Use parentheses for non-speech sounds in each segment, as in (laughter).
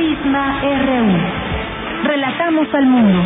Prisma RU. Relatamos al mundo.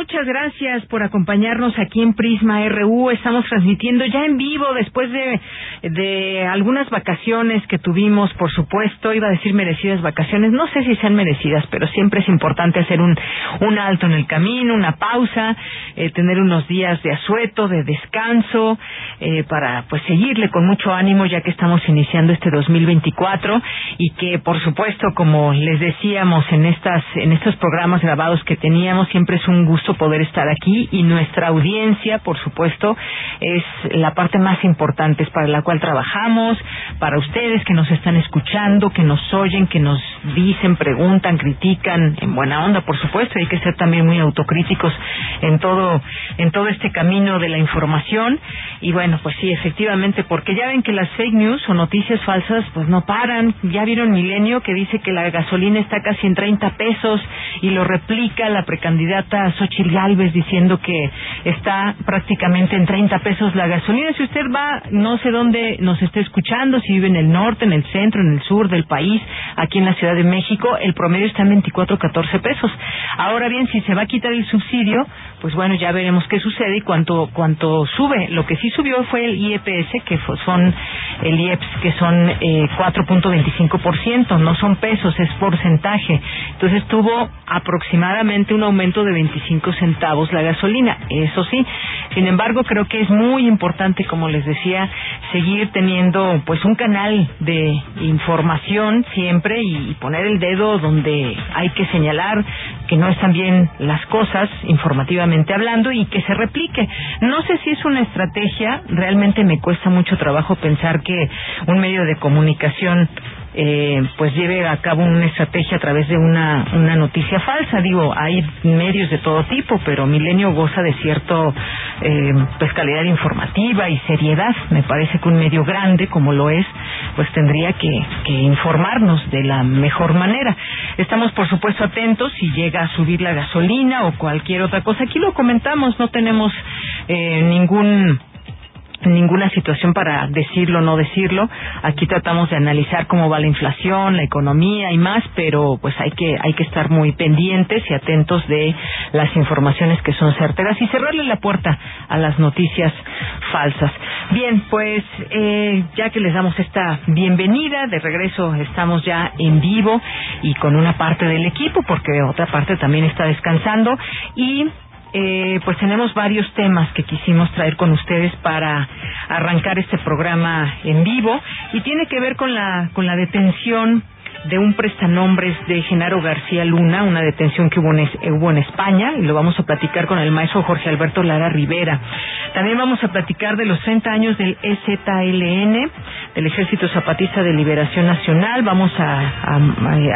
Muchas gracias por acompañarnos aquí en Prisma RU. Estamos transmitiendo ya en vivo después de, de algunas vacaciones que tuvimos, por supuesto. Iba a decir merecidas vacaciones. No sé si sean merecidas, pero siempre es importante hacer un, un alto en el camino, una pausa, eh, tener unos días de asueto, de descanso, eh, para pues seguirle con mucho ánimo ya que estamos iniciando este 2024 y que, por supuesto, como les decíamos en estas en estos programas grabados que teníamos, siempre es un gusto poder estar aquí y nuestra audiencia, por supuesto, es la parte más importante, es para la cual trabajamos, para ustedes que nos están escuchando, que nos oyen, que nos dicen, preguntan, critican, en buena onda, por supuesto, hay que ser también muy autocríticos en todo en todo este camino de la información. Y bueno, pues sí, efectivamente, porque ya ven que las fake news o noticias falsas pues no paran, ya vieron Milenio que dice que la gasolina está casi en 30 pesos y lo replica la precandidata Xochitl Galvez diciendo que está prácticamente en 30 pesos la gasolina. Si usted va, no sé dónde nos esté escuchando, si vive en el norte, en el centro, en el sur del país, aquí en la Ciudad de México, el promedio está en 24, 14 pesos. Ahora bien, si se va a quitar el subsidio, pues bueno, ya veremos qué sucede y cuánto, cuánto sube. Lo que sí subió fue el IEPS, que son el IEPS, que son eh, 4.25%, no son pesos, es porcentaje. Entonces tuvo aproximadamente un aumento de 25 centavos la gasolina, eso sí. Sin embargo, creo que es muy importante, como les decía, seguir teniendo pues un canal de información siempre y, poner el dedo donde hay que señalar que no están bien las cosas informativamente hablando y que se replique. No sé si es una estrategia, realmente me cuesta mucho trabajo pensar que un medio de comunicación eh, pues lleve a cabo una estrategia a través de una, una noticia falsa. Digo, hay medios de todo tipo, pero Milenio goza de cierto eh, pues calidad informativa y seriedad. Me parece que un medio grande como lo es, pues tendría que, que informarnos de la mejor manera. Estamos, por supuesto, atentos si llega a subir la gasolina o cualquier otra cosa. Aquí lo comentamos, no tenemos eh, ningún ninguna situación para decirlo o no decirlo. Aquí tratamos de analizar cómo va la inflación, la economía y más, pero pues hay que hay que estar muy pendientes y atentos de las informaciones que son certeras y cerrarle la puerta a las noticias falsas. Bien, pues eh, ya que les damos esta bienvenida, de regreso estamos ya en vivo y con una parte del equipo, porque otra parte también está descansando y eh, pues tenemos varios temas que quisimos traer con ustedes para arrancar este programa en vivo y tiene que ver con la con la detención de un prestanombres de Genaro García Luna, una detención que hubo en, hubo en España, y lo vamos a platicar con el maestro Jorge Alberto Lara Rivera. También vamos a platicar de los 30 años del EZLN, del Ejército Zapatista de Liberación Nacional. Vamos a,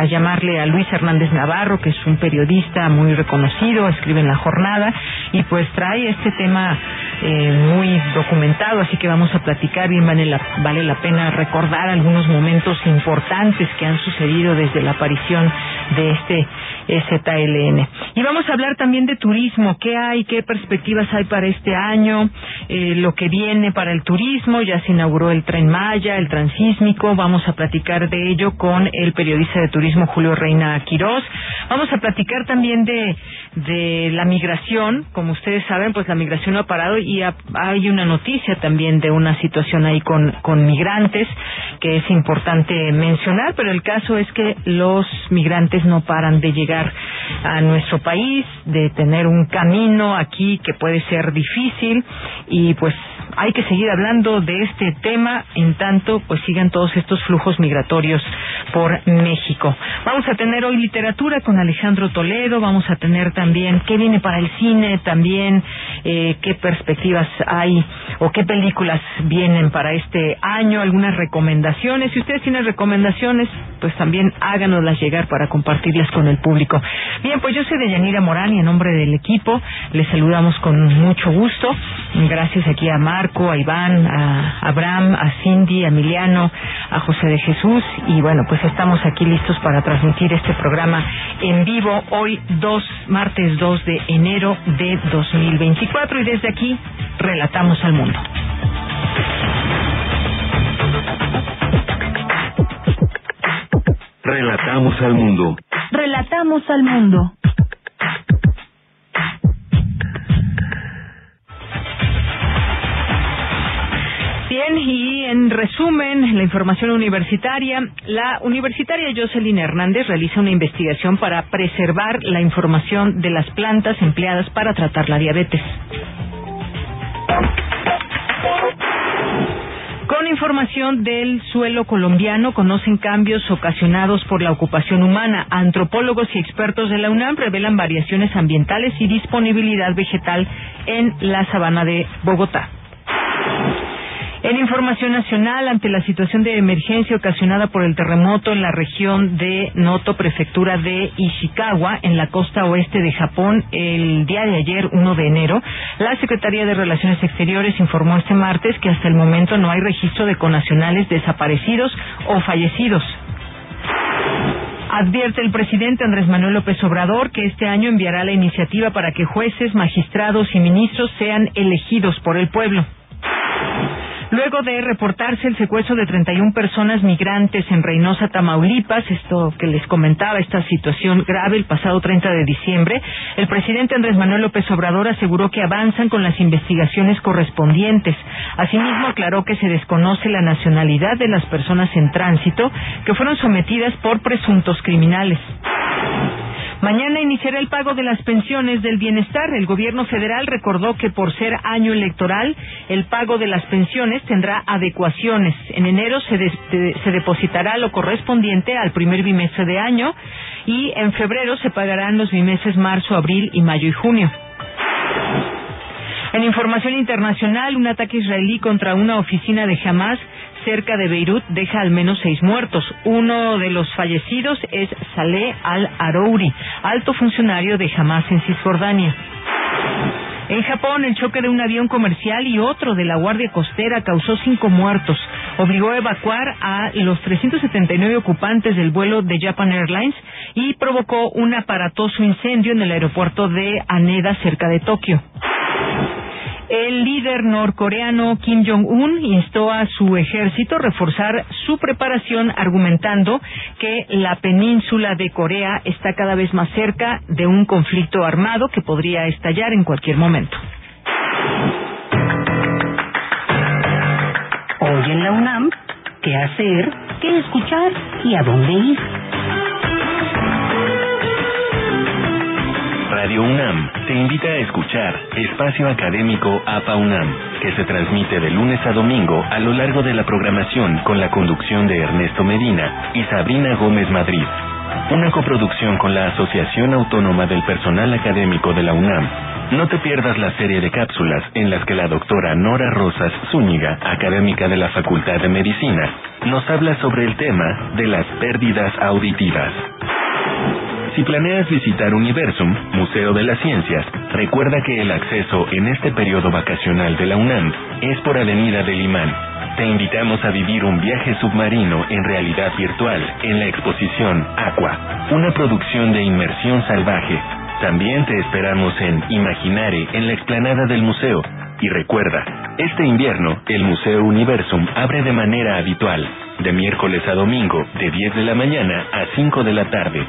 a, llamarle a Luis Hernández Navarro, que es un periodista muy reconocido, escribe en La Jornada, y pues trae este tema eh, muy documentado, así que vamos a platicar, bien vale la, vale la pena recordar algunos momentos importantes que han sucedido desde la aparición de este ZLN. Y vamos a hablar también de turismo, qué hay, qué perspectivas hay para este año, eh, lo que viene para el turismo, ya se inauguró el tren Maya, el transísmico, vamos a platicar de ello con el periodista de turismo Julio Reina Quirós. Vamos a platicar también de, de la migración, como ustedes saben, pues la migración no ha parado y ha, hay una noticia también de una situación ahí con, con migrantes que es importante mencionar, pero el caso es que los migrantes no paran de llegar a nuestro país, de tener un camino aquí que puede ser difícil y pues hay que seguir hablando de este tema en tanto pues sigan todos estos flujos migratorios por México. Vamos a tener hoy literatura con Alejandro Toledo, vamos a tener también qué viene para el cine, también eh, qué perspectivas hay o qué películas vienen para este año, algunas recomendaciones. Si ustedes tienen recomendaciones, pues también háganoslas llegar para compartirlas con el público. Bien, pues yo soy de Yanira Morán y en nombre del equipo les saludamos con mucho gusto. Gracias aquí a Marco, a Iván, a Abraham, a Cindy, a Emiliano, a José de Jesús y bueno, pues estamos aquí listos para transmitir este programa en vivo hoy 2, martes 2 de enero de 2024 y desde aquí relatamos al mundo. Relatamos al mundo. Relatamos al mundo. Bien, y en resumen, la información universitaria, la universitaria Jocelyn Hernández realiza una investigación para preservar la información de las plantas empleadas para tratar la diabetes. Con información del suelo colombiano, conocen cambios ocasionados por la ocupación humana. Antropólogos y expertos de la UNAM revelan variaciones ambientales y disponibilidad vegetal en la sabana de Bogotá. En información nacional, ante la situación de emergencia ocasionada por el terremoto en la región de Noto, prefectura de Ishikawa, en la costa oeste de Japón, el día de ayer, 1 de enero, la Secretaría de Relaciones Exteriores informó este martes que hasta el momento no hay registro de conacionales desaparecidos o fallecidos. Advierte el presidente Andrés Manuel López Obrador que este año enviará la iniciativa para que jueces, magistrados y ministros sean elegidos por el pueblo. Luego de reportarse el secuestro de 31 personas migrantes en Reynosa, Tamaulipas, esto que les comentaba, esta situación grave el pasado 30 de diciembre, el presidente Andrés Manuel López Obrador aseguró que avanzan con las investigaciones correspondientes. Asimismo, aclaró que se desconoce la nacionalidad de las personas en tránsito que fueron sometidas por presuntos criminales. Mañana iniciará el pago de las pensiones del bienestar. El gobierno federal recordó que por ser año electoral, el pago de las pensiones tendrá adecuaciones. En enero se, se depositará lo correspondiente al primer bimestre de año y en febrero se pagarán los bimeses marzo, abril y mayo y junio. En información internacional, un ataque israelí contra una oficina de Hamas cerca de Beirut deja al menos seis muertos. Uno de los fallecidos es Saleh al-Arouri, alto funcionario de Hamas en Cisjordania. En Japón, el choque de un avión comercial y otro de la Guardia Costera causó cinco muertos. Obligó a evacuar a los 379 ocupantes del vuelo de Japan Airlines y provocó un aparatoso incendio en el aeropuerto de Haneda, cerca de Tokio. El líder norcoreano Kim Jong-un instó a su ejército a reforzar su preparación argumentando que la península de Corea está cada vez más cerca de un conflicto armado que podría estallar en cualquier momento. Hoy en la UNAM, ¿qué hacer? ¿Qué escuchar? ¿Y a dónde ir? Radio UNAM te invita a escuchar Espacio Académico APA UNAM, que se transmite de lunes a domingo a lo largo de la programación con la conducción de Ernesto Medina y Sabrina Gómez Madrid. Una coproducción con la Asociación Autónoma del Personal Académico de la UNAM. No te pierdas la serie de cápsulas en las que la doctora Nora Rosas Zúñiga, académica de la Facultad de Medicina, nos habla sobre el tema de las pérdidas auditivas. Si planeas visitar Universum, Museo de las Ciencias, recuerda que el acceso en este periodo vacacional de la UNAM es por Avenida del Imán. Te invitamos a vivir un viaje submarino en realidad virtual en la exposición Aqua, una producción de inmersión salvaje. También te esperamos en Imaginare en la explanada del museo. Y recuerda, este invierno el Museo Universum abre de manera habitual, de miércoles a domingo, de 10 de la mañana a 5 de la tarde.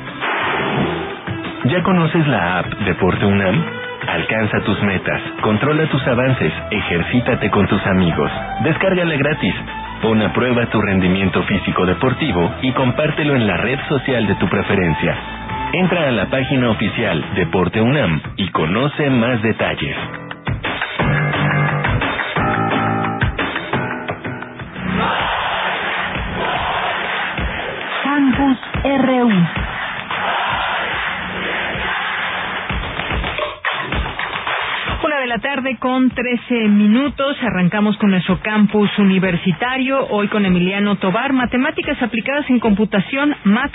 ¿Ya conoces la app Deporte UNAM? Alcanza tus metas, controla tus avances, ejercítate con tus amigos. Descárgala gratis. Pon a prueba tu rendimiento físico deportivo y compártelo en la red social de tu preferencia. Entra a la página oficial Deporte UNAM y conoce más detalles. Campus RU. Una de la tarde con 13 minutos. Arrancamos con nuestro campus universitario. Hoy con Emiliano Tobar, Matemáticas Aplicadas en Computación, MAC,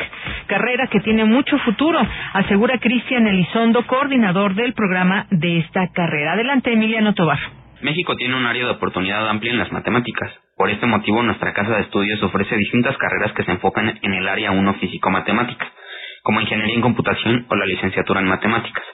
carrera que tiene mucho futuro, asegura Cristian Elizondo, coordinador del programa de esta carrera. Adelante, Emiliano Tobar. México tiene un área de oportunidad amplia en las matemáticas. Por este motivo, nuestra casa de estudios ofrece distintas carreras que se enfocan en el área 1 físico-matemática, como ingeniería en computación o la licenciatura en matemáticas.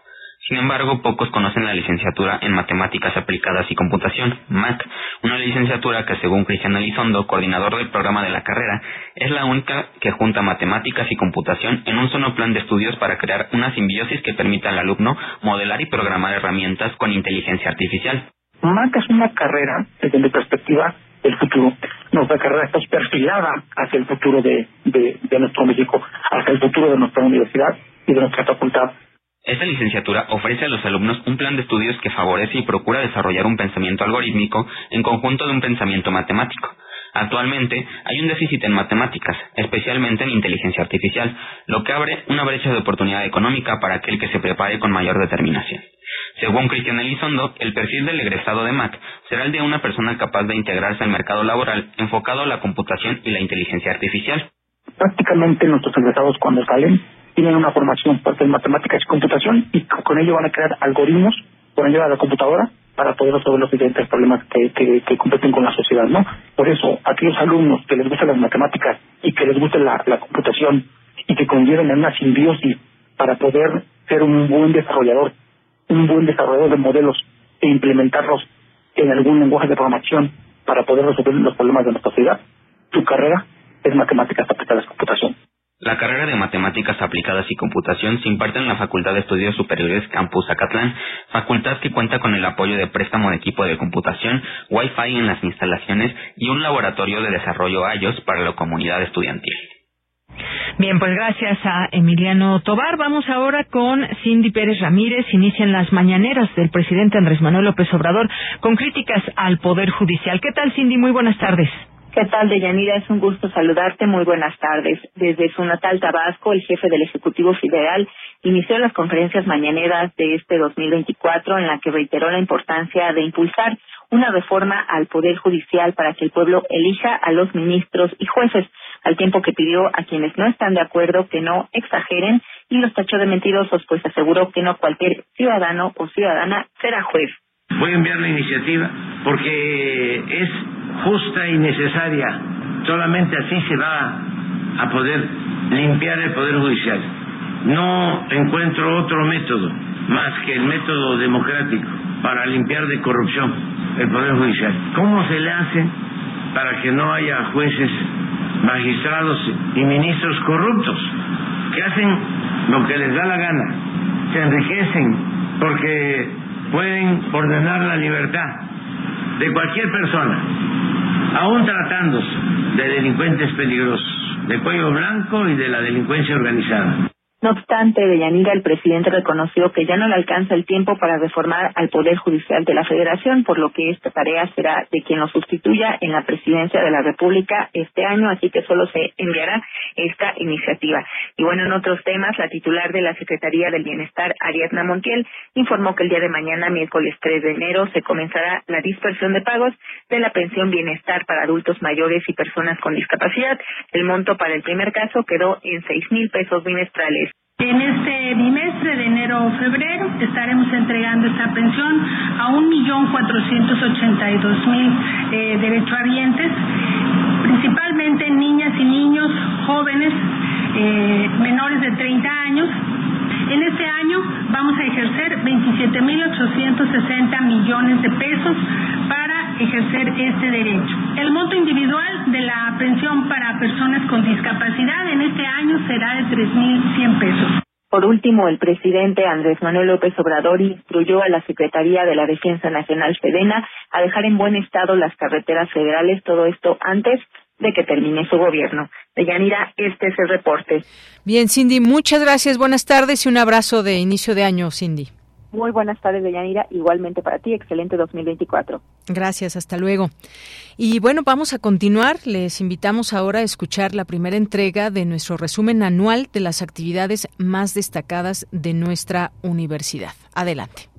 Sin embargo, pocos conocen la licenciatura en Matemáticas Aplicadas y Computación, MAC, una licenciatura que, según Cristian Elizondo, coordinador del programa de la carrera, es la única que junta matemáticas y computación en un solo plan de estudios para crear una simbiosis que permita al alumno modelar y programar herramientas con inteligencia artificial. MAC es una carrera, desde mi perspectiva, del futuro. Nuestra carrera está perfilada hacia el futuro de, de nuestro México, hacia el futuro de nuestra universidad y de nuestra facultad. Esta licenciatura ofrece a los alumnos un plan de estudios que favorece y procura desarrollar un pensamiento algorítmico en conjunto de un pensamiento matemático. Actualmente hay un déficit en matemáticas, especialmente en inteligencia artificial, lo que abre una brecha de oportunidad económica para aquel que se prepare con mayor determinación. Según Cristian Elizondo, el perfil del egresado de MAC será el de una persona capaz de integrarse al mercado laboral enfocado a la computación y la inteligencia artificial. Prácticamente nuestros egresados cuando salen tienen una formación fuerte en matemáticas y computación y con ello van a crear algoritmos con ayuda de la computadora para poder resolver los diferentes problemas que, que, competen con la sociedad, ¿no? Por eso, aquellos alumnos que les gustan las matemáticas y que les guste la, la computación y que conlleven en una simbiosis para poder ser un buen desarrollador, un buen desarrollador de modelos e implementarlos en algún lenguaje de programación para poder resolver los problemas de nuestra sociedad, tu carrera es matemáticas aplicadas a computación. La carrera de Matemáticas Aplicadas y Computación se imparte en la Facultad de Estudios Superiores Campus Acatlán, facultad que cuenta con el apoyo de préstamo de equipo de computación, Wi-Fi en las instalaciones y un laboratorio de desarrollo iOS para la comunidad estudiantil. Bien, pues gracias a Emiliano Tobar. Vamos ahora con Cindy Pérez Ramírez. Inician las mañaneras del presidente Andrés Manuel López Obrador con críticas al Poder Judicial. ¿Qué tal, Cindy? Muy buenas tardes. ¿Qué tal, Deyanira? Es un gusto saludarte. Muy buenas tardes. Desde su natal Tabasco, el jefe del Ejecutivo Federal inició las conferencias mañaneras de este 2024 en la que reiteró la importancia de impulsar una reforma al Poder Judicial para que el pueblo elija a los ministros y jueces, al tiempo que pidió a quienes no están de acuerdo que no exageren y los tachó de mentirosos, pues aseguró que no cualquier ciudadano o ciudadana será juez. Voy a enviar la iniciativa porque es justa y necesaria. Solamente así se va a poder limpiar el Poder Judicial. No encuentro otro método más que el método democrático para limpiar de corrupción el Poder Judicial. ¿Cómo se le hace para que no haya jueces, magistrados y ministros corruptos que hacen lo que les da la gana, se enriquecen porque pueden ordenar la libertad de cualquier persona, aún tratándose de delincuentes peligrosos, de cuello blanco y de la delincuencia organizada. No obstante, Deyanira, el presidente reconoció que ya no le alcanza el tiempo para reformar al Poder Judicial de la Federación, por lo que esta tarea será de quien lo sustituya en la presidencia de la República este año, así que solo se enviará esta iniciativa. Y bueno, en otros temas, la titular de la Secretaría del Bienestar, Ariadna Montiel, informó que el día de mañana, miércoles 3 de enero, se comenzará la dispersión de pagos de la pensión bienestar para adultos mayores y personas con discapacidad. El monto para el primer caso quedó en seis mil pesos bimestrales. En este bimestre de enero o febrero estaremos entregando esta pensión a 1.482.000 eh, derechohabientes, principalmente niñas y niños jóvenes eh, menores de 30 años. En este año vamos a ejercer 27.860 millones de pesos para ejercer este derecho. El monto individual de la pensión para personas con discapacidad en este año será de 3.100 pesos. Por último, el presidente Andrés Manuel López Obrador instruyó a la Secretaría de la Defensa Nacional Sedena a dejar en buen estado las carreteras federales, todo esto antes de que termine su gobierno. Deyanira, este es el reporte. Bien, Cindy, muchas gracias, buenas tardes y un abrazo de inicio de año, Cindy. Muy buenas tardes, Deyanira. Igualmente para ti, excelente 2024. Gracias, hasta luego. Y bueno, vamos a continuar. Les invitamos ahora a escuchar la primera entrega de nuestro resumen anual de las actividades más destacadas de nuestra universidad. Adelante.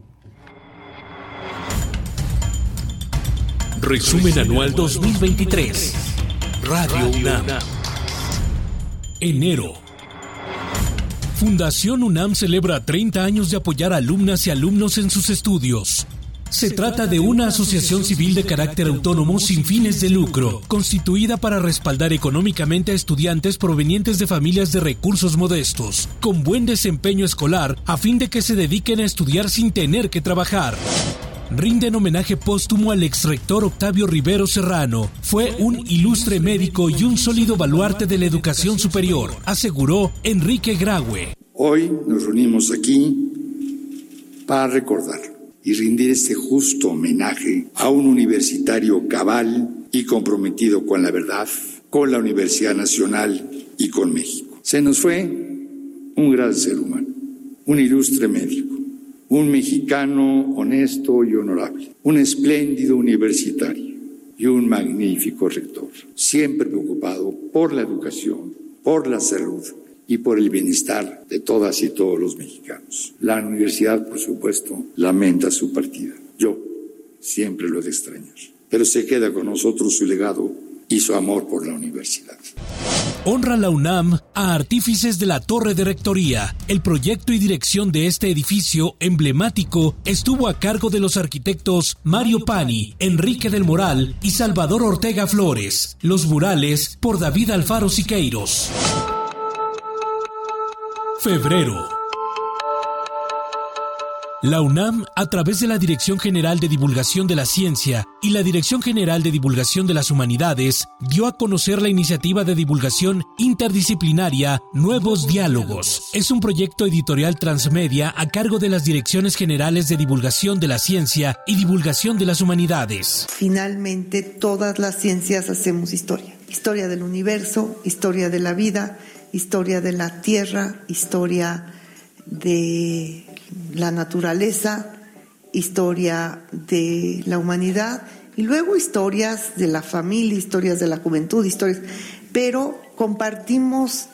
Resumen Anual 2023. Radio UNAM. Enero. Fundación UNAM celebra 30 años de apoyar a alumnas y alumnos en sus estudios. Se trata de una asociación civil de carácter autónomo sin fines de lucro, constituida para respaldar económicamente a estudiantes provenientes de familias de recursos modestos, con buen desempeño escolar, a fin de que se dediquen a estudiar sin tener que trabajar rinden homenaje póstumo al ex rector Octavio Rivero Serrano. Fue un ilustre médico y un sólido baluarte de la educación superior, aseguró Enrique Graue. Hoy nos reunimos aquí para recordar y rendir este justo homenaje a un universitario cabal y comprometido con la verdad, con la Universidad Nacional y con México. Se nos fue un gran ser humano, un ilustre médico, un mexicano honesto y honorable, un espléndido universitario y un magnífico rector, siempre preocupado por la educación, por la salud y por el bienestar de todas y todos los mexicanos. La universidad, por supuesto, lamenta su partida. Yo siempre lo he de extrañar. Pero se queda con nosotros su legado y su amor por la universidad. Honra la UNAM a artífices de la Torre de Rectoría. El proyecto y dirección de este edificio emblemático estuvo a cargo de los arquitectos Mario Pani, Enrique del Moral y Salvador Ortega Flores. Los murales por David Alfaro Siqueiros. Febrero. La UNAM, a través de la Dirección General de Divulgación de la Ciencia y la Dirección General de Divulgación de las Humanidades, dio a conocer la iniciativa de divulgación interdisciplinaria Nuevos Diálogos. Es un proyecto editorial transmedia a cargo de las Direcciones Generales de Divulgación de la Ciencia y Divulgación de las Humanidades. Finalmente, todas las ciencias hacemos historia. Historia del universo, historia de la vida, historia de la tierra, historia de la naturaleza, historia de la humanidad y luego historias de la familia, historias de la juventud, historias, pero compartimos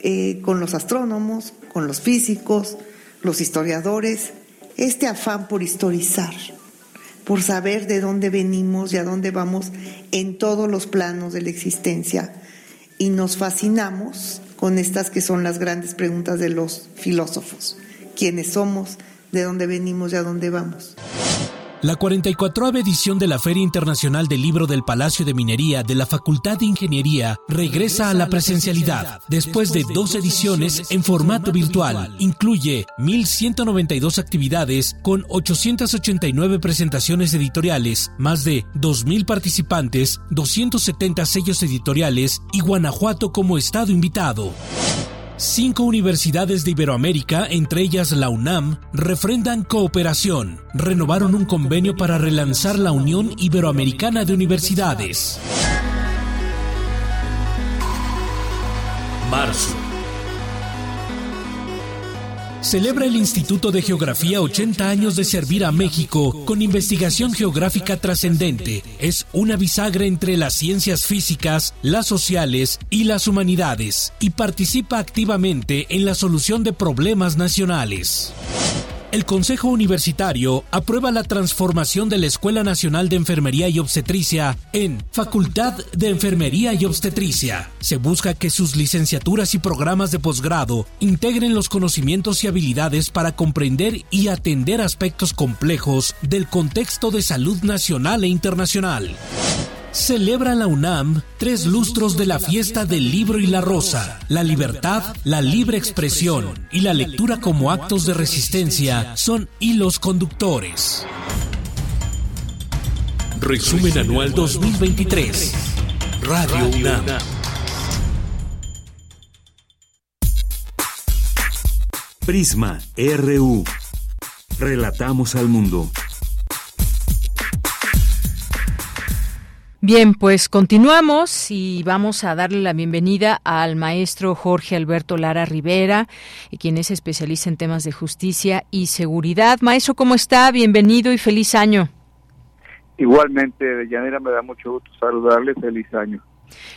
eh, con los astrónomos, con los físicos, los historiadores, este afán por historizar, por saber de dónde venimos y a dónde vamos en todos los planos de la existencia. Y nos fascinamos con estas que son las grandes preguntas de los filósofos quiénes somos, de dónde venimos y a dónde vamos. La 44 edición de la Feria Internacional del Libro del Palacio de Minería de la Facultad de Ingeniería regresa a la presencialidad después de dos ediciones en formato virtual. Incluye 1.192 actividades con 889 presentaciones editoriales, más de 2.000 participantes, 270 sellos editoriales y Guanajuato como estado invitado. Cinco universidades de Iberoamérica, entre ellas la UNAM, refrendan cooperación. Renovaron un convenio para relanzar la Unión Iberoamericana de Universidades. Marzo celebra el Instituto de Geografía 80 años de servir a México con investigación geográfica trascendente. Es una bisagra entre las ciencias físicas, las sociales y las humanidades y participa activamente en la solución de problemas nacionales el Consejo Universitario aprueba la transformación de la Escuela Nacional de Enfermería y Obstetricia en Facultad de Enfermería y Obstetricia. Se busca que sus licenciaturas y programas de posgrado integren los conocimientos y habilidades para comprender y atender aspectos complejos del contexto de salud nacional e internacional celebra la UNAM tres lustros de la fiesta del libro y la rosa. La libertad, la libre expresión y la lectura como actos de resistencia son hilos conductores. Resumen Anual 2023. Radio UNAM. Prisma RU. Relatamos al mundo. Bien, pues continuamos y vamos a darle la bienvenida al maestro Jorge Alberto Lara Rivera, quien es especialista en temas de justicia y seguridad. Maestro, ¿cómo está? Bienvenido y feliz año. Igualmente, Yanira, me da mucho gusto saludarle. Feliz año.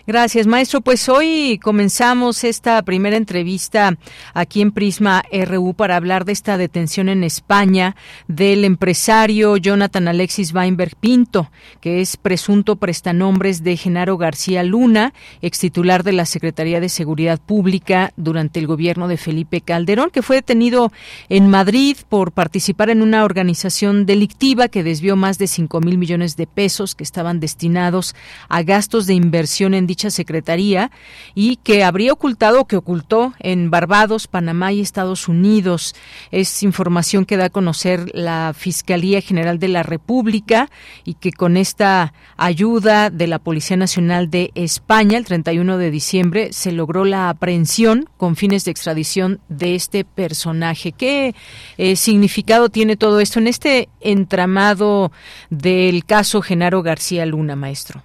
Gracias, maestro. Pues hoy comenzamos esta primera entrevista aquí en Prisma RU para hablar de esta detención en España del empresario Jonathan Alexis Weinberg Pinto, que es presunto prestanombres de Genaro García Luna, ex titular de la Secretaría de Seguridad Pública durante el gobierno de Felipe Calderón, que fue detenido en Madrid por participar en una organización delictiva que desvió más de cinco mil millones de pesos que estaban destinados a gastos de inversión en dicha secretaría y que habría ocultado o que ocultó en Barbados, Panamá y Estados Unidos. Es información que da a conocer la Fiscalía General de la República y que con esta ayuda de la Policía Nacional de España, el 31 de diciembre, se logró la aprehensión con fines de extradición de este personaje. ¿Qué eh, significado tiene todo esto en este entramado del caso Genaro García Luna, maestro?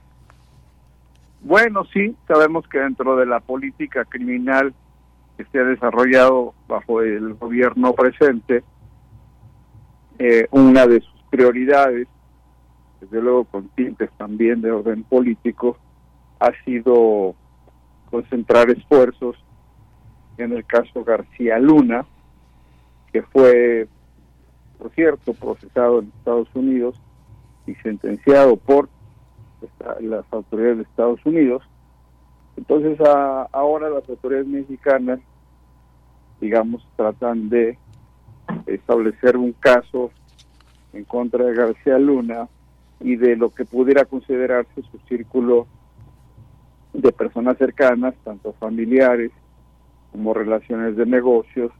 Bueno, sí, sabemos que dentro de la política criminal que se ha desarrollado bajo el gobierno presente, eh, una de sus prioridades, desde luego con tintes también de orden político, ha sido concentrar esfuerzos en el caso García Luna, que fue, por cierto, procesado en Estados Unidos y sentenciado por las autoridades de Estados Unidos. Entonces ahora las autoridades mexicanas, digamos, tratan de establecer un caso en contra de García Luna y de lo que pudiera considerarse su círculo de personas cercanas, tanto familiares como relaciones de negocios,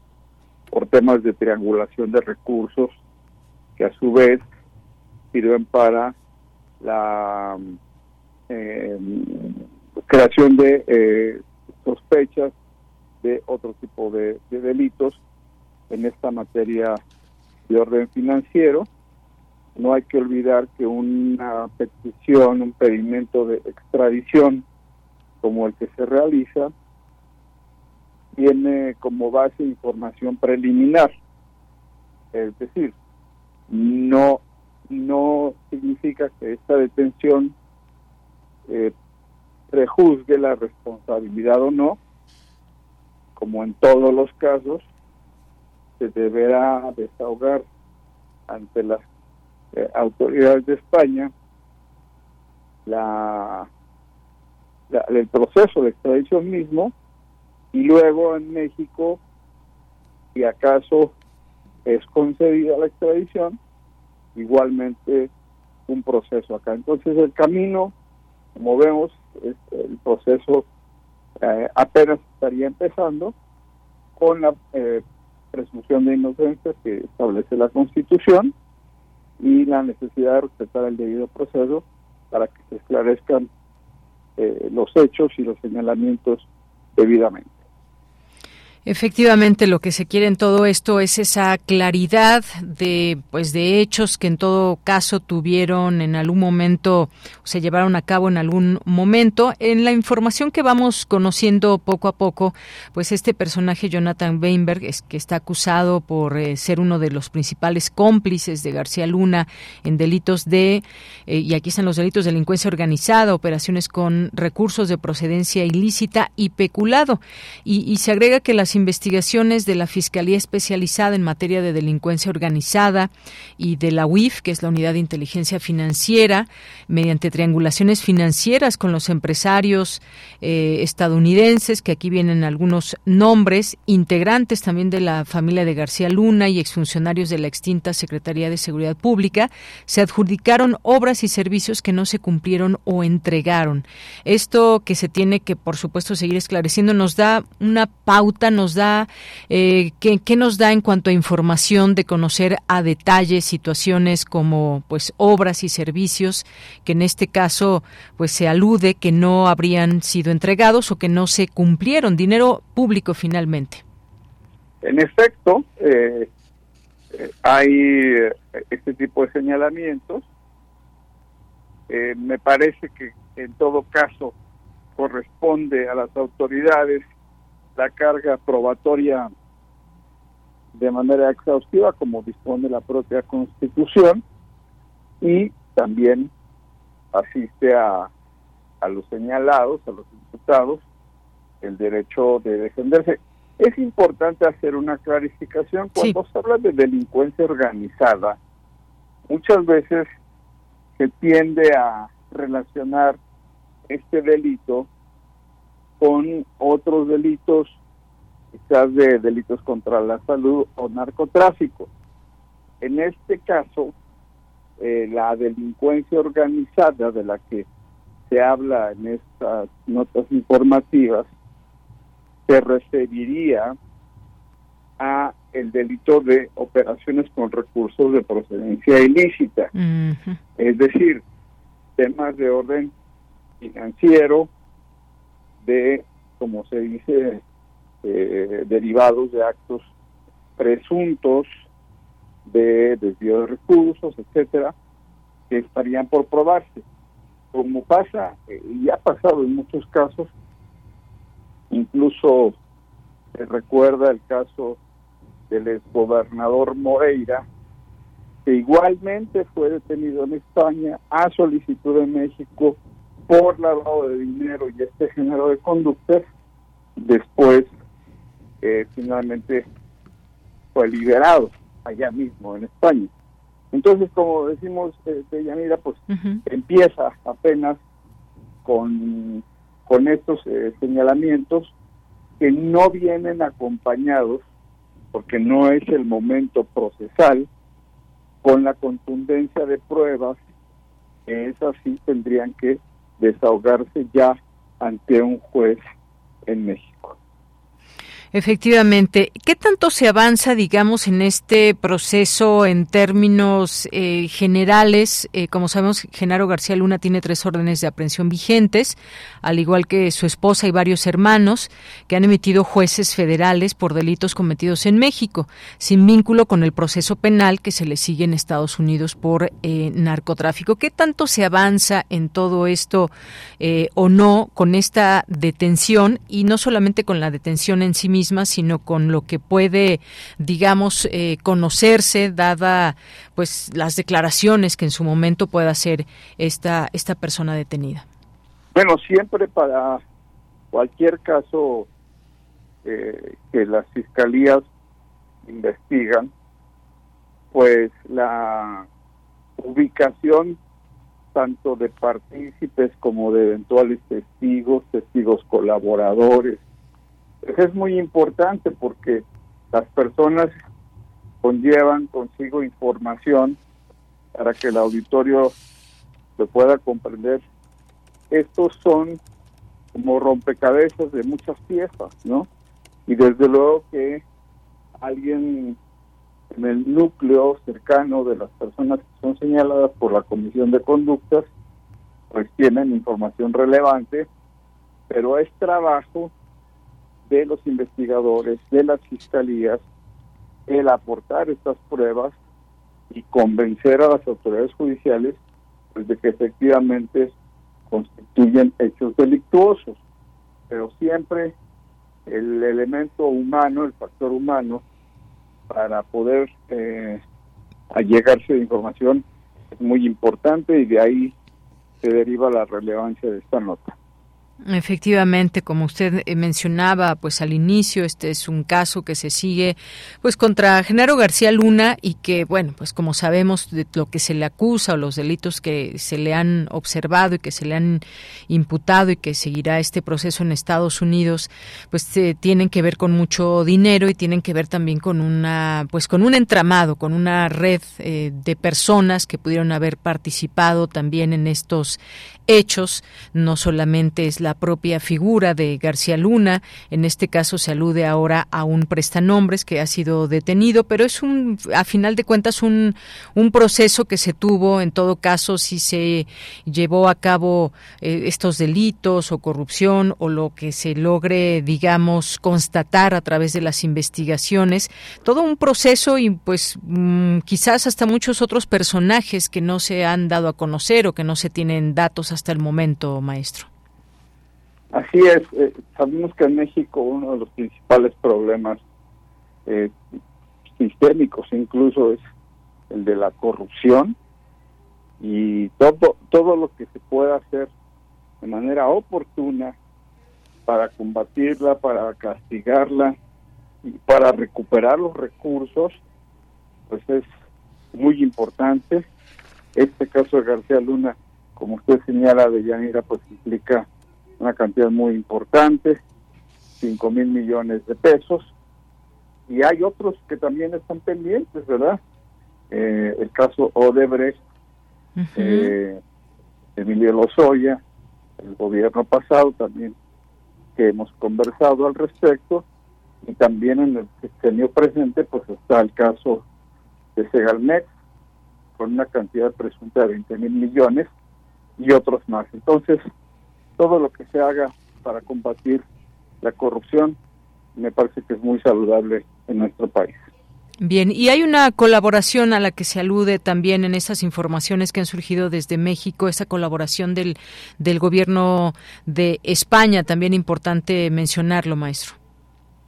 por temas de triangulación de recursos que a su vez sirven para la eh, creación de eh, sospechas de otro tipo de, delitos en esta materia de orden financiero. No hay que olvidar que una petición, un pedimento de extradición como el que se realiza, tiene como base información preliminar. Es decir, no no significa que esta detención eh, prejuzgue la responsabilidad o no. Como en todos los casos, se deberá desahogar ante las eh, autoridades de España la, el proceso de extradición mismo y luego en México, si acaso es concedida la extradición, igualmente un proceso acá. Entonces el camino, como vemos, el proceso eh, apenas estaría empezando con la eh, presunción de inocencia que establece la Constitución y la necesidad de respetar el debido proceso para que se esclarezcan eh, los hechos y los señalamientos debidamente. Efectivamente, lo que se quiere en todo esto es esa claridad de, pues, de hechos que en todo caso tuvieron en algún momento, se llevaron a cabo en algún momento. En la información que vamos conociendo poco a poco, pues este personaje Jonathan Weinberg, es, que está acusado por eh, ser uno de los principales cómplices de García Luna en delitos de, eh, y aquí están los delitos de delincuencia organizada, operaciones con recursos de procedencia ilícita y peculado. Y, y se agrega que las investigaciones de la Fiscalía Especializada en Materia de Delincuencia Organizada y de la UIF, que es la Unidad de Inteligencia Financiera, mediante triangulaciones financieras con los empresarios eh, estadounidenses, que aquí vienen algunos nombres, integrantes también de la familia de García Luna y exfuncionarios de la extinta Secretaría de Seguridad Pública, se adjudicaron obras y servicios que no se cumplieron o entregaron. Esto que se tiene que, por supuesto, seguir esclareciendo nos da una pauta, nos da, eh, ¿qué, nos da en cuanto a información de conocer a detalle situaciones como pues obras y servicios que en este caso pues se alude que no habrían sido entregados o que no se cumplieron, dinero público finalmente? En efecto, eh, eh, hay este tipo de señalamientos. me parece que en todo caso corresponde a las autoridades la carga probatoria de manera exhaustiva, como dispone la propia Constitución, y también asiste a, a los señalados, a los imputados, el derecho de defenderse. Es importante hacer una clarificación cuando se habla de delincuencia organizada. Muchas veces se tiende a relacionar este delito con otros delitos, quizás de delitos contra la salud o narcotráfico. En este caso, eh, la delincuencia organizada de la que se habla en estas notas informativas se referiría a el delito de operaciones con recursos de procedencia ilícita. Es decir, temas de orden financiero, de, como se dice, eh, derivados de actos presuntos de desvío de recursos, etcétera, que estarían por probarse. Como pasa, eh, y ha pasado en muchos casos, incluso se recuerda el caso del exgobernador Moreira, que igualmente fue detenido en España a solicitud de México por lavado de dinero y este género de conductas, después eh, finalmente fue liberado allá mismo en España. Entonces, como decimos eh, de Yanira, pues empieza apenas con, con estos eh, señalamientos que no vienen acompañados, porque no es el momento procesal, con la contundencia de pruebas, que esas sí tendrían que desahogarse ya ante un juez en México. Efectivamente. ¿Qué tanto se avanza, digamos, en este proceso en términos eh, generales? Eh, como sabemos, Genaro García Luna tiene tres órdenes de aprehensión vigentes, al igual que su esposa y varios hermanos, que han emitido jueces federales por delitos cometidos en México, sin vínculo con el proceso penal que se le sigue en Estados Unidos por eh, narcotráfico. ¿Qué tanto se avanza en todo esto o no con esta detención y no solamente con la detención en sí misma? Sino con lo que puede, digamos, eh, conocerse, dada pues las declaraciones que en su momento pueda hacer esta, esta persona detenida. Bueno, siempre para cualquier caso eh, que las fiscalías investigan, pues la ubicación tanto de partícipes como de eventuales testigos, testigos colaboradores, es muy importante porque las personas conllevan consigo información para que el auditorio lo pueda comprender. Estos son como rompecabezas de muchas piezas, ¿no? Y desde luego que alguien en el núcleo cercano de las personas que son señaladas por la Comisión de Conductas, pues tienen información relevante, pero es trabajo de los investigadores, de las fiscalías, el aportar estas pruebas y convencer a las autoridades judiciales pues, de que efectivamente constituyen hechos delictuosos. Pero siempre el elemento humano, el factor humano, para poder eh, allegarse de información es muy importante y de ahí se deriva la relevancia de esta nota. Efectivamente, como usted eh, mencionaba, pues al inicio este es un caso que se sigue pues contra Genaro García Luna y que bueno, pues como sabemos de lo que se le acusa o los delitos que se le han observado y que se le han imputado y que seguirá este proceso en Estados Unidos, pues tienen que ver con mucho dinero y tienen que ver también con una pues con un entramado, con una red eh, de personas que pudieron haber participado también en estos hechos, no solamente es la propia figura de García Luna, en este caso se alude ahora a un prestanombres que ha sido detenido, pero es un, a final de cuentas, un, un proceso que se tuvo, en todo caso, si se llevó a cabo eh, estos delitos o corrupción o lo que se logre, digamos, constatar a través de las investigaciones, todo un proceso y pues mm, quizás hasta muchos otros personajes que no se han dado a conocer o que no se tienen datos hasta el momento, maestro. Así es, eh, sabemos que en México uno de los principales problemas eh, sistémicos incluso es el de la corrupción y todo todo lo que se pueda hacer de manera oportuna para combatirla, para castigarla y para recuperar los recursos, pues es muy importante. Este caso de García Luna, como usted señala de Yanira, pues implica una cantidad muy importante, 5 mil millones de pesos. Y hay otros que también están pendientes, ¿verdad? Eh, el caso Odebrecht, eh, Emilio Lozoya, el gobierno pasado también, que hemos conversado al respecto, y también en el sexenio presente, pues está el caso de Segalmex, con una cantidad presunta de 20 mil millones, y otros más. Entonces, todo lo que se haga para combatir la corrupción me parece que es muy saludable en nuestro país. Bien, y hay una colaboración a la que se alude también en esas informaciones que han surgido desde México, esa colaboración del, del gobierno de España, también importante mencionarlo, maestro.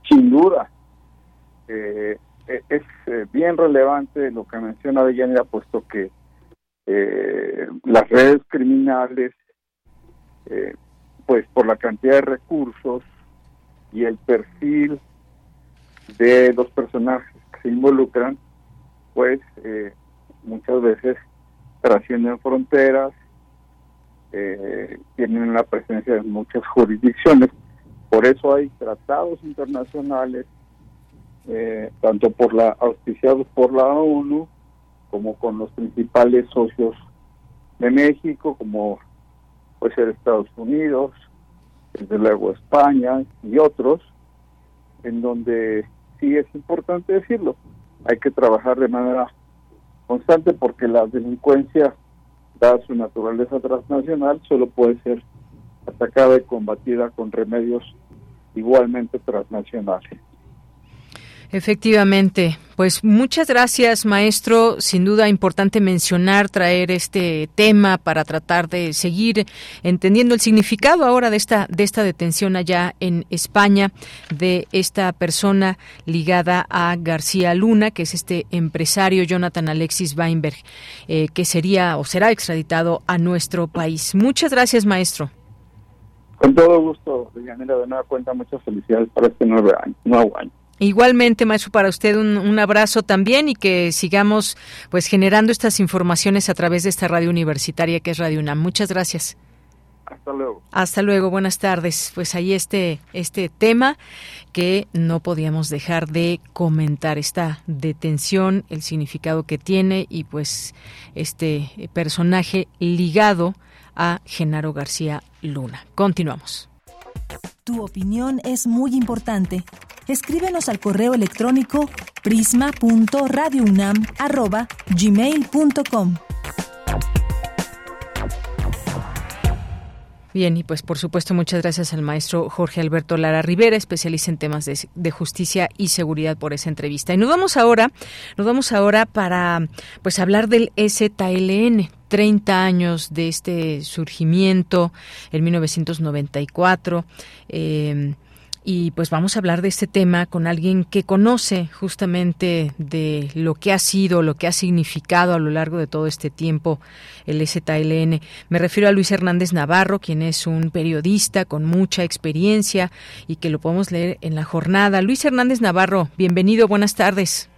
Sin duda. Eh, e, es eh, bien relevante lo que menciona Deyanira, puesto que eh, las redes criminales, pues por la cantidad de recursos y el perfil de los personajes se involucran, pues eh, muchas veces trascienden fronteras, eh, tienen la presencia de muchas jurisdicciones. Por eso hay tratados internacionales, eh, tanto por la auspiciados por la ONU como con los principales socios de México, como puede ser Estados Unidos, desde luego España y otros, en donde sí es importante decirlo. Hay que trabajar de manera constante porque la delincuencia, dada su naturaleza transnacional, solo puede ser atacada y combatida con remedios igualmente transnacionales. Efectivamente, pues muchas gracias, maestro. Sin duda importante mencionar, traer este tema para tratar de seguir entendiendo el significado ahora de esta de esta detención allá en España de esta persona ligada a García Luna, que es este empresario Jonathan Alexis Weinberg, eh, que sería o será extraditado a nuestro país. Muchas gracias, maestro. Con todo gusto, Yanela, de nueva cuenta, muchas felicidades para este nuevo año. Nuevo año. Igualmente, maestro, para usted un, abrazo también y que sigamos pues generando estas informaciones a través de esta radio universitaria que es Radio UNAM. Muchas gracias. Hasta luego. Hasta luego, buenas tardes. Pues ahí este, este tema que no podíamos dejar de comentar, esta detención, el significado que tiene y pues este personaje ligado a Genaro García Luna. Continuamos. Tu opinión es muy importante escríbenos al correo electrónico prisma.radiounam@gmail.com. Bien, y pues por supuesto muchas gracias al maestro Jorge Alberto Lara Rivera, especialista en temas de, justicia y seguridad por esa entrevista. Y nos vamos ahora, nos vamos ahora para pues hablar del STLN. 30 años de este surgimiento en 1994. Eh, y pues vamos a hablar de este tema con alguien que conoce justamente de lo que ha sido, lo que ha significado a lo largo de todo este tiempo el ZLN. Me refiero a Luis Hernández Navarro, quien es un periodista con mucha experiencia y que lo podemos leer en la jornada. Luis Hernández Navarro, bienvenido, buenas tardes.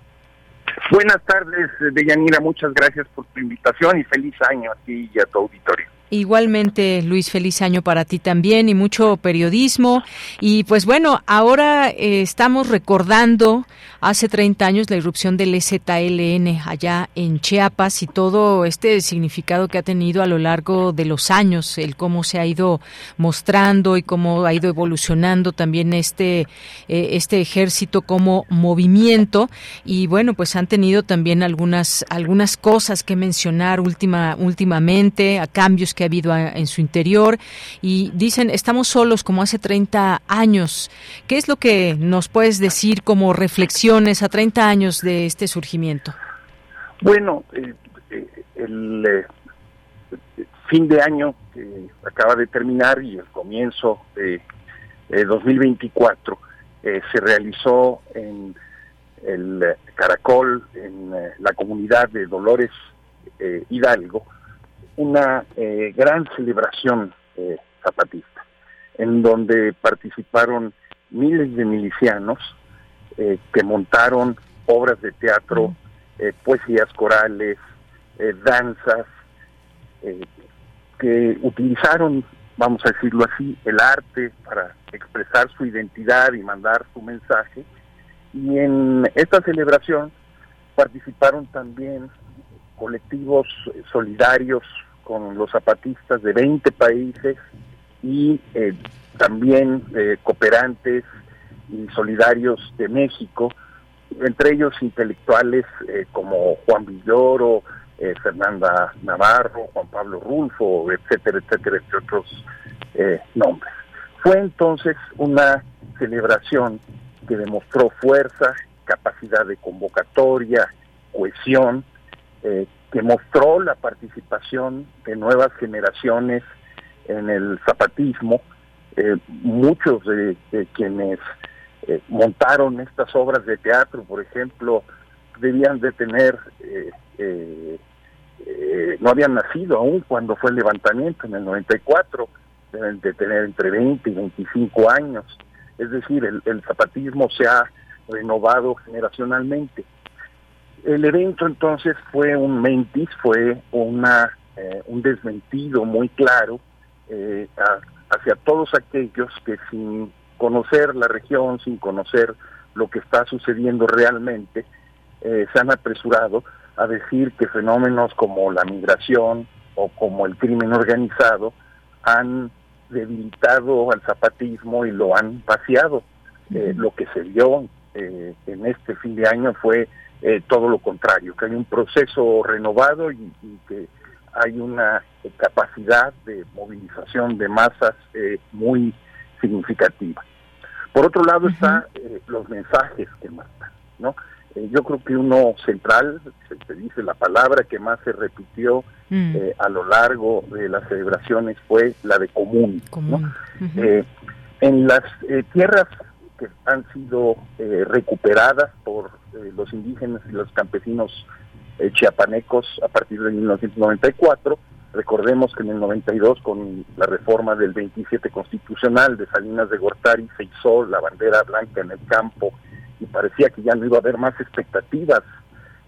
Buenas tardes, Deyanira, muchas gracias por tu invitación y feliz año a ti y a tu auditorio. Igualmente, Luis, feliz año para ti también y mucho periodismo. Y pues bueno, ahora eh, estamos recordando hace 30 años la irrupción del ZLN allá en Chiapas y todo este significado que ha tenido a lo largo de los años, el cómo se ha ido mostrando y cómo ha ido evolucionando también este, eh, este ejército como movimiento. Y bueno, pues han tenido también algunas, algunas cosas que mencionar última, últimamente, a cambios que ha habido en su interior y dicen, estamos solos como hace 30 años. ¿Qué es lo que nos puedes decir como a 30 años de este surgimiento? Bueno, eh, eh, el eh, fin de año que acaba de terminar y el comienzo de 2024 se realizó en el Caracol, en la comunidad de Dolores Hidalgo, una gran celebración zapatista, en donde participaron miles de milicianos eh, que montaron obras de teatro, eh, poesías corales, eh, danzas, que utilizaron, vamos a decirlo así, el arte para expresar su identidad y mandar su mensaje. Y en esta celebración participaron también colectivos solidarios con los zapatistas de 20 países y también cooperantes y solidarios de México, entre ellos intelectuales eh, como Juan Villoro, eh, Fernanda Navarro, Juan Pablo Rulfo, etcétera, etcétera, entre otros eh, nombres. Fue entonces una celebración que demostró fuerza, capacidad de convocatoria, cohesión, que mostró la participación de nuevas generaciones en el zapatismo. muchos de quienes eh, montaron estas obras de teatro, por ejemplo, debían de tener, eh, eh, no habían nacido aún cuando fue el levantamiento en el 94, deben de tener entre 20 y 25 años. Es decir, el, zapatismo se ha renovado generacionalmente. El evento entonces fue un mentis, fue una un desmentido muy claro hacia todos aquellos que sin conocer la región, sin conocer lo que está sucediendo realmente, eh, se han apresurado a decir que fenómenos como la migración o como el crimen organizado han debilitado al zapatismo y lo han vaciado. Eh, lo que se vio eh, en este fin de año fue todo lo contrario, que hay un proceso renovado y, y que hay una capacidad de movilización de masas muy significativa. Por otro lado está eh, los mensajes que mandan, ¿no? Eh, yo creo que uno central, se, dice la palabra que más se repitió mm. eh, a lo largo de las celebraciones fue la de común. en las tierras que han sido recuperadas por los indígenas y los campesinos chiapanecos a partir de 1994, Recordemos que en el 92, con la reforma del 27 constitucional de Salinas de Gortari, se hizo la bandera blanca en el campo y parecía que ya no iba a haber más expectativas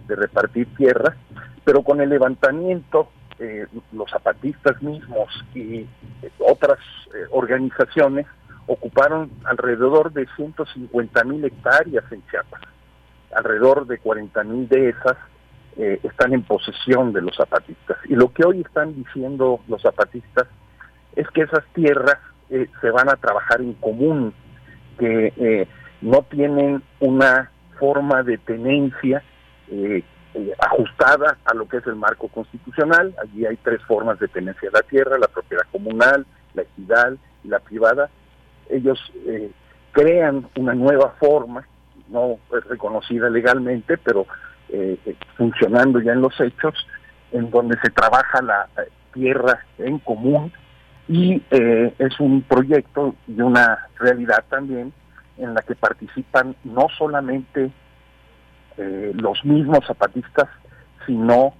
de repartir tierra, pero con el levantamiento, eh, los zapatistas mismos y eh, otras eh, organizaciones ocuparon alrededor de 150 mil hectáreas en Chiapas. Alrededor de 40 mil de esas eh, están en posesión de los zapatistas. Y lo que hoy están diciendo los zapatistas es que esas tierras eh, se van a trabajar en común, que eh, no tienen una forma de tenencia ajustada a lo que es el marco constitucional. Allí hay tres formas de tenencia de la tierra, la propiedad comunal, la equidad y la privada. Ellos crean una nueva forma, no reconocida legalmente, pero eh, funcionando ya en los hechos, en donde se trabaja la eh, tierra en común y eh, es un proyecto y una realidad también en la que participan no solamente los mismos zapatistas, sino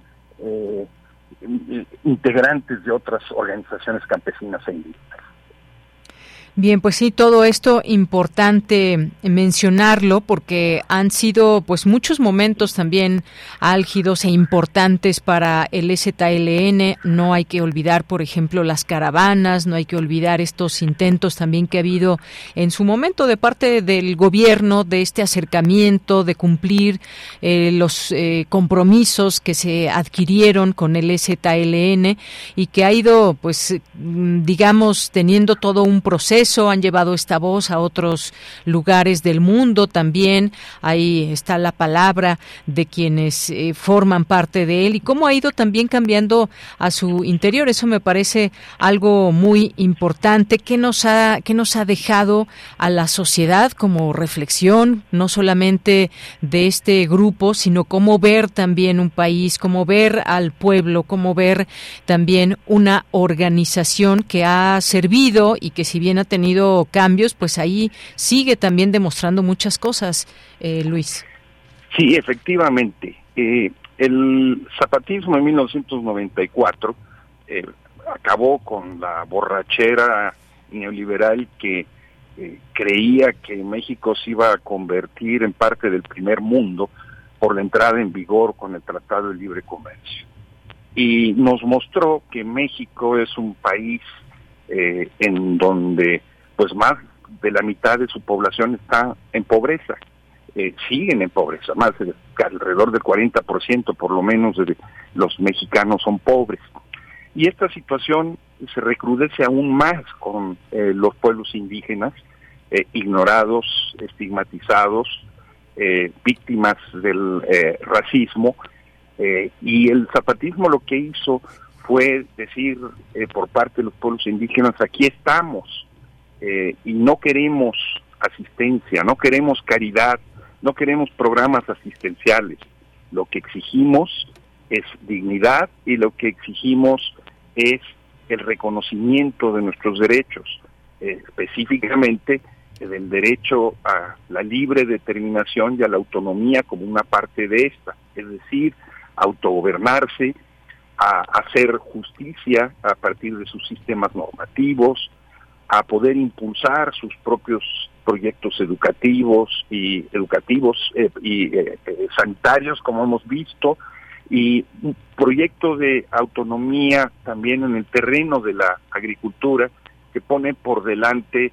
integrantes de otras organizaciones campesinas e indígenas. Bien, pues sí, todo esto importante mencionarlo porque han sido pues muchos momentos también álgidos e importantes para el ZLN. No hay que olvidar, por ejemplo, las caravanas, no hay que olvidar estos intentos también que ha habido en su momento de parte del gobierno de este acercamiento, de cumplir eh, los eh, compromisos que se adquirieron con el ZLN y que ha ido pues digamos teniendo todo un proceso han llevado esta voz a otros lugares del mundo también. Ahí está la palabra de quienes eh, forman parte de él y cómo ha ido también cambiando a su interior. Eso me parece algo muy importante que nos ha que nos ha dejado a la sociedad como reflexión, no solamente de este grupo, sino cómo ver también un país, cómo ver al pueblo, cómo ver también una organización que ha servido y que si bien ha tenido cambios, pues ahí sigue también demostrando muchas cosas, eh, Luis. Sí, efectivamente. Eh, el zapatismo en 1994, eh, acabó con la borrachera neoliberal que eh, creía que México se iba a convertir en parte del primer mundo por la entrada en vigor con el Tratado de Libre Comercio. Y nos mostró que México es un país eh, en donde pues más de la mitad de su población está en pobreza, eh, siguen en pobreza, más de alrededor del 40% por lo menos de los mexicanos son pobres. Y esta situación se recrudece aún más con eh, los pueblos indígenas, eh, ignorados, estigmatizados, eh, víctimas del racismo. y el zapatismo lo que hizo fue decir por parte de los pueblos indígenas, aquí estamos y no queremos asistencia, no queremos caridad, no queremos programas asistenciales. Lo que exigimos es dignidad y lo que exigimos es el reconocimiento de nuestros derechos, eh, específicamente del derecho a la libre determinación y a la autonomía como una parte de esta, es decir, autogobernarse, a hacer justicia a partir de sus sistemas normativos, a poder impulsar sus propios proyectos educativos y educativos eh, y eh, sanitarios, como hemos visto, y un proyecto de autonomía también en el terreno de la agricultura que pone por delante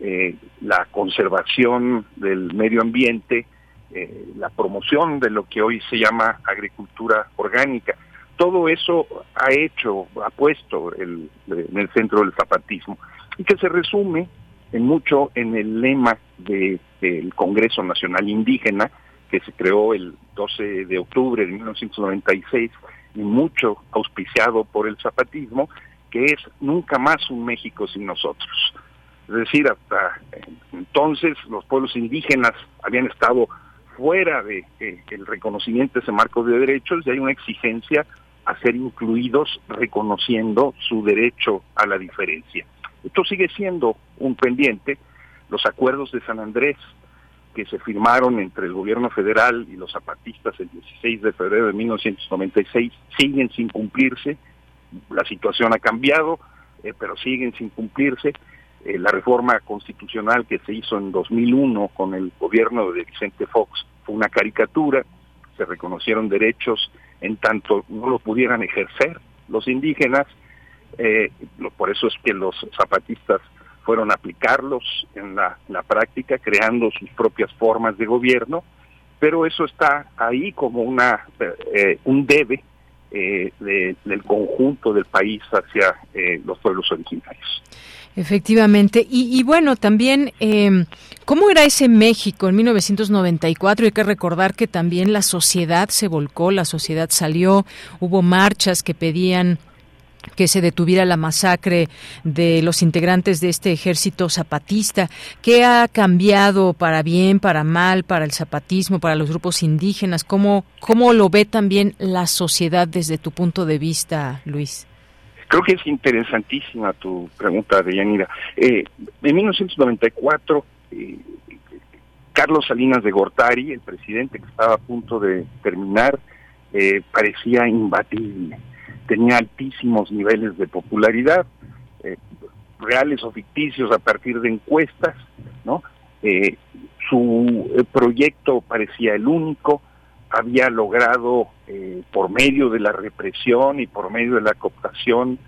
eh, la conservación del medio ambiente, eh, la promoción de lo que hoy se llama agricultura orgánica. Todo eso ha hecho, ha puesto el, en el centro del zapatismo y que se resume en mucho en el lema del Congreso Nacional Indígena, que se creó el 12 de octubre de 1996 y mucho auspiciado por el zapatismo, que es nunca más un México sin nosotros. Es decir, hasta entonces los pueblos indígenas habían estado fuera de el reconocimiento de ese marco de derechos y hay una exigencia a ser incluidos reconociendo su derecho a la diferencia. Esto sigue siendo un pendiente. Los acuerdos de San Andrés que se firmaron entre el gobierno federal y los zapatistas el 16 de febrero de 1996 siguen sin cumplirse. La situación ha cambiado, eh, pero siguen sin cumplirse. Eh, la reforma constitucional que se hizo en 2001 con el gobierno de Vicente Fox fue una caricatura. Se reconocieron derechos en tanto no lo pudieran ejercer los indígenas. Eh, por eso es que los zapatistas fueron a aplicarlos en la, práctica, creando sus propias formas de gobierno, pero eso está ahí como una eh, un debe eh, del conjunto del país hacia eh, los pueblos originarios. Efectivamente. Y, bueno, también, eh, ¿cómo era ese México en 1994? Hay que recordar que también la sociedad se volcó, la sociedad salió, hubo marchas que pedían que se detuviera la masacre de los integrantes de este ejército zapatista. ¿Qué ha cambiado para bien, para mal, para el zapatismo, para los grupos indígenas? ¿Cómo, cómo lo ve también la sociedad desde tu punto de vista, Luis? Creo que es interesantísima tu pregunta, Deyanira. Eh, en 1994, eh, Carlos Salinas de Gortari, el presidente que estaba a punto de terminar, eh, parecía imbatible tenía altísimos niveles de popularidad, eh, reales o ficticios a partir de encuestas, ¿no? Su proyecto parecía el único, había logrado por medio de la represión y por medio de la cooptación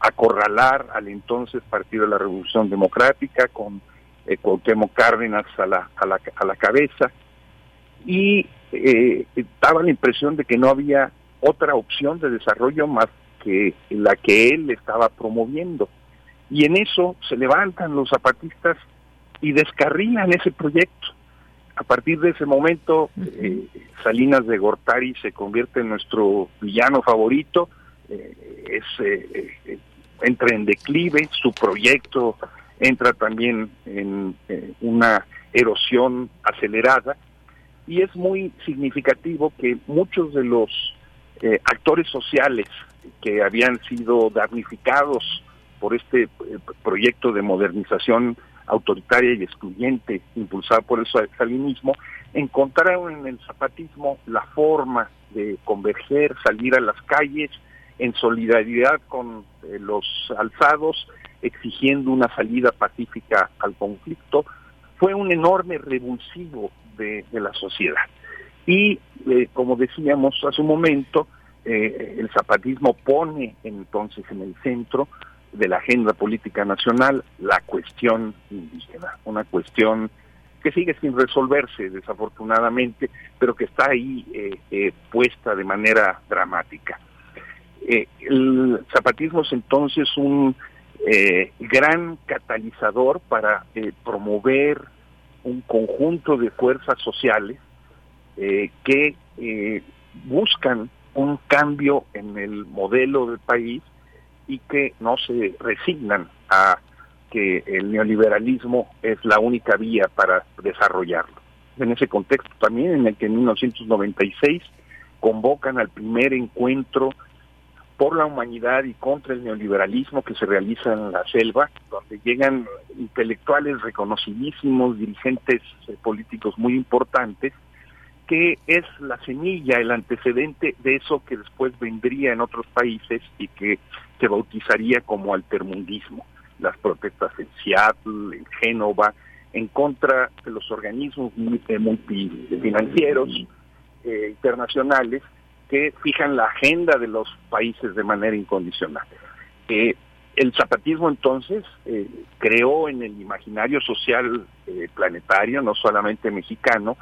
acorralar al entonces Partido de la Revolución Democrática con Cuauhtémoc Cárdenas a la, a la, a la cabeza y daba la impresión de que no había otra opción de desarrollo más que la que él estaba promoviendo. Y en eso se levantan los zapatistas y descarrilan ese proyecto. A partir de ese momento, eh, Salinas de Gortari se convierte en nuestro villano favorito, eh, es, eh, entra en declive, su proyecto entra también en una erosión acelerada, y es muy significativo que muchos de los eh, actores sociales que habían sido damnificados por este eh, proyecto de modernización autoritaria y excluyente impulsado por el salinismo, encontraron en el zapatismo la forma de converger, salir a las calles en solidaridad con eh, los alzados, exigiendo una salida pacífica al conflicto, fue un enorme revulsivo de, la sociedad. Y, eh, como decíamos hace un momento, eh, el zapatismo pone entonces en el centro de la agenda política nacional la cuestión indígena, una cuestión que sigue sin resolverse desafortunadamente, pero que está ahí puesta de manera dramática. Eh, el zapatismo es entonces un eh, gran catalizador para eh, promover un conjunto de fuerzas sociales que buscan un cambio en el modelo del país y que no se resignan a que el neoliberalismo es la única vía para desarrollarlo. En ese contexto también en el que en 1996 convocan al primer encuentro por la humanidad y contra el neoliberalismo que se realiza en la selva, donde llegan intelectuales reconocidísimos, dirigentes políticos muy importantes, que es la semilla, el antecedente de eso que después vendría en otros países y que se bautizaría como altermundismo. Las protestas en Seattle, en Génova, en contra de los organismos eh, multifinancieros eh, internacionales que fijan la agenda de los países de manera incondicional. Eh, el zapatismo entonces eh, creó en el imaginario social planetario, no solamente mexicano,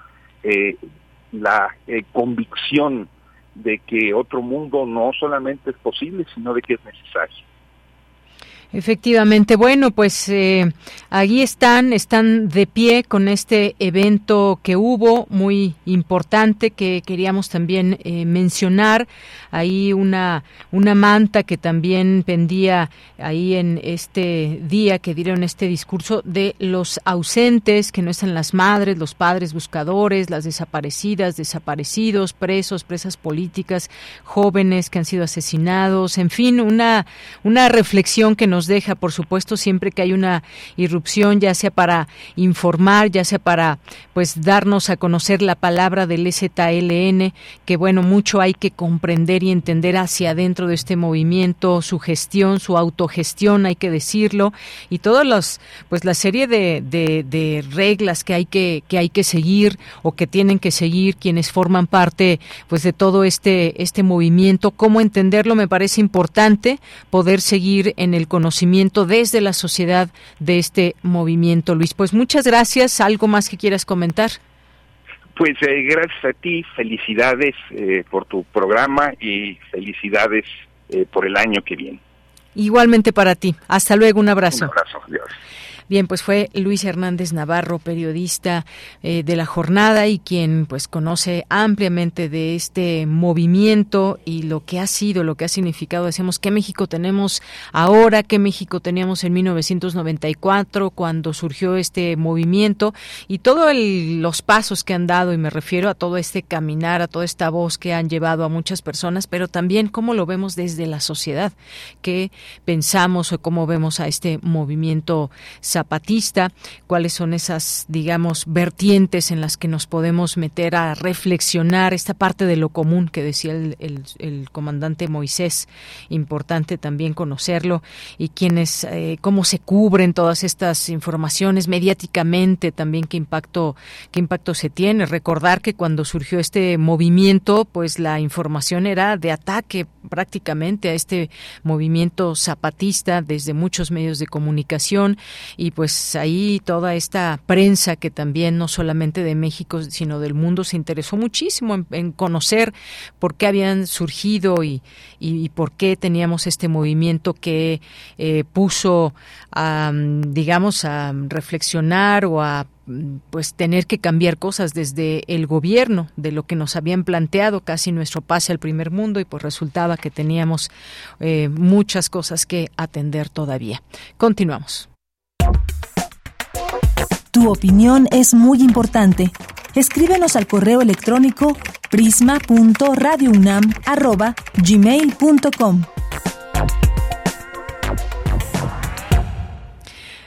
la convicción de que otro mundo no solamente es posible, sino de que es necesario. Efectivamente, bueno, pues eh, están, están de pie con este evento que hubo, muy importante, que queríamos también eh, mencionar. Ahí una, una manta que también pendía ahí en este día que dieron este discurso de los ausentes, que no están las madres, los padres buscadores, las desaparecidas, desaparecidos, presos, presas políticas, jóvenes que han sido asesinados, en fin, una, una reflexión que nos deja, por supuesto, siempre que hay una irrupción, ya sea para informar, ya sea para pues darnos a conocer la palabra del ZLN, que bueno, mucho hay que comprender y entender hacia adentro de este movimiento, su gestión, su autogestión, hay que decirlo, y todas los, pues la serie de, de, reglas que hay que, que hay que seguir o que tienen que seguir quienes forman parte pues de todo este, este movimiento, cómo entenderlo me parece importante poder seguir en el conocimiento desde la sociedad de este movimiento. Luis, pues muchas gracias. ¿Algo más que quieras comentar? Pues eh, gracias a ti, felicidades eh, por tu programa y felicidades eh, por el año que viene. Igualmente para ti. Hasta luego, un abrazo. Un abrazo, adiós. Bien, pues fue Luis Hernández Navarro, periodista eh, de la jornada y quien pues conoce ampliamente de este movimiento y lo que ha sido, lo que ha significado. Decíamos qué México tenemos ahora, qué México teníamos en 1994 cuando surgió este movimiento y todos los pasos que han dado y me refiero a todo este caminar, a toda esta voz que han llevado a muchas personas, pero también cómo lo vemos desde la sociedad, qué pensamos o cómo vemos a este movimiento zapatista, cuáles son esas, digamos, vertientes en las que nos podemos meter a reflexionar esta parte de lo común que decía el, comandante Moisés, importante también conocerlo, y quienes, eh, cómo se cubren todas estas informaciones mediáticamente, también qué impacto, qué impacto se tiene. Recordar que cuando surgió este movimiento, pues la información era de ataque prácticamente a este movimiento zapatista desde muchos medios de comunicación pues ahí toda esta prensa que también no solamente de México sino del mundo se interesó muchísimo en, conocer por qué habían surgido y, y, por qué teníamos este movimiento que eh, puso a digamos a reflexionar o a pues tener que cambiar cosas desde el gobierno de lo que nos habían planteado casi nuestro pase al primer mundo y pues resultaba que teníamos eh, muchas cosas que atender todavía. Continuamos. Tu opinión es muy importante. Escríbenos al correo electrónico prisma.radiounam@gmail.com.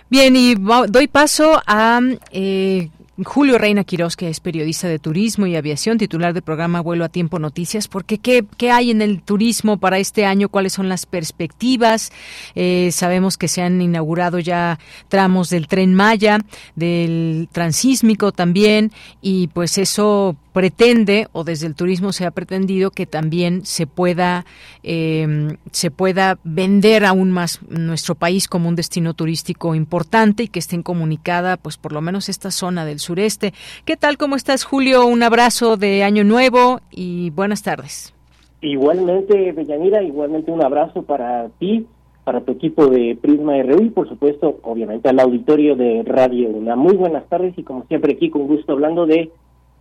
Bien, y doy paso a eh, Julio Reina Quiroz, que es periodista de turismo y aviación, titular del programa Vuelo a Tiempo Noticias, porque ¿qué, qué hay en el turismo para este año? ¿Cuáles son las perspectivas? Eh, sabemos que se han inaugurado ya tramos del tren Maya, del transísmico también, y pues eso pretende o desde el turismo se ha pretendido que también se pueda em, se pueda vender aún más nuestro país como un destino turístico importante y que estén comunicada pues por lo menos esta zona del sureste. ¿Qué tal? ¿Cómo estás, Julio? Un abrazo de Año Nuevo y buenas tardes. Igualmente, Bellanira, igualmente un abrazo para ti, para tu equipo de Prisma RU y por supuesto, obviamente al auditorio de Radio Una. Muy buenas tardes y como siempre aquí con gusto hablando de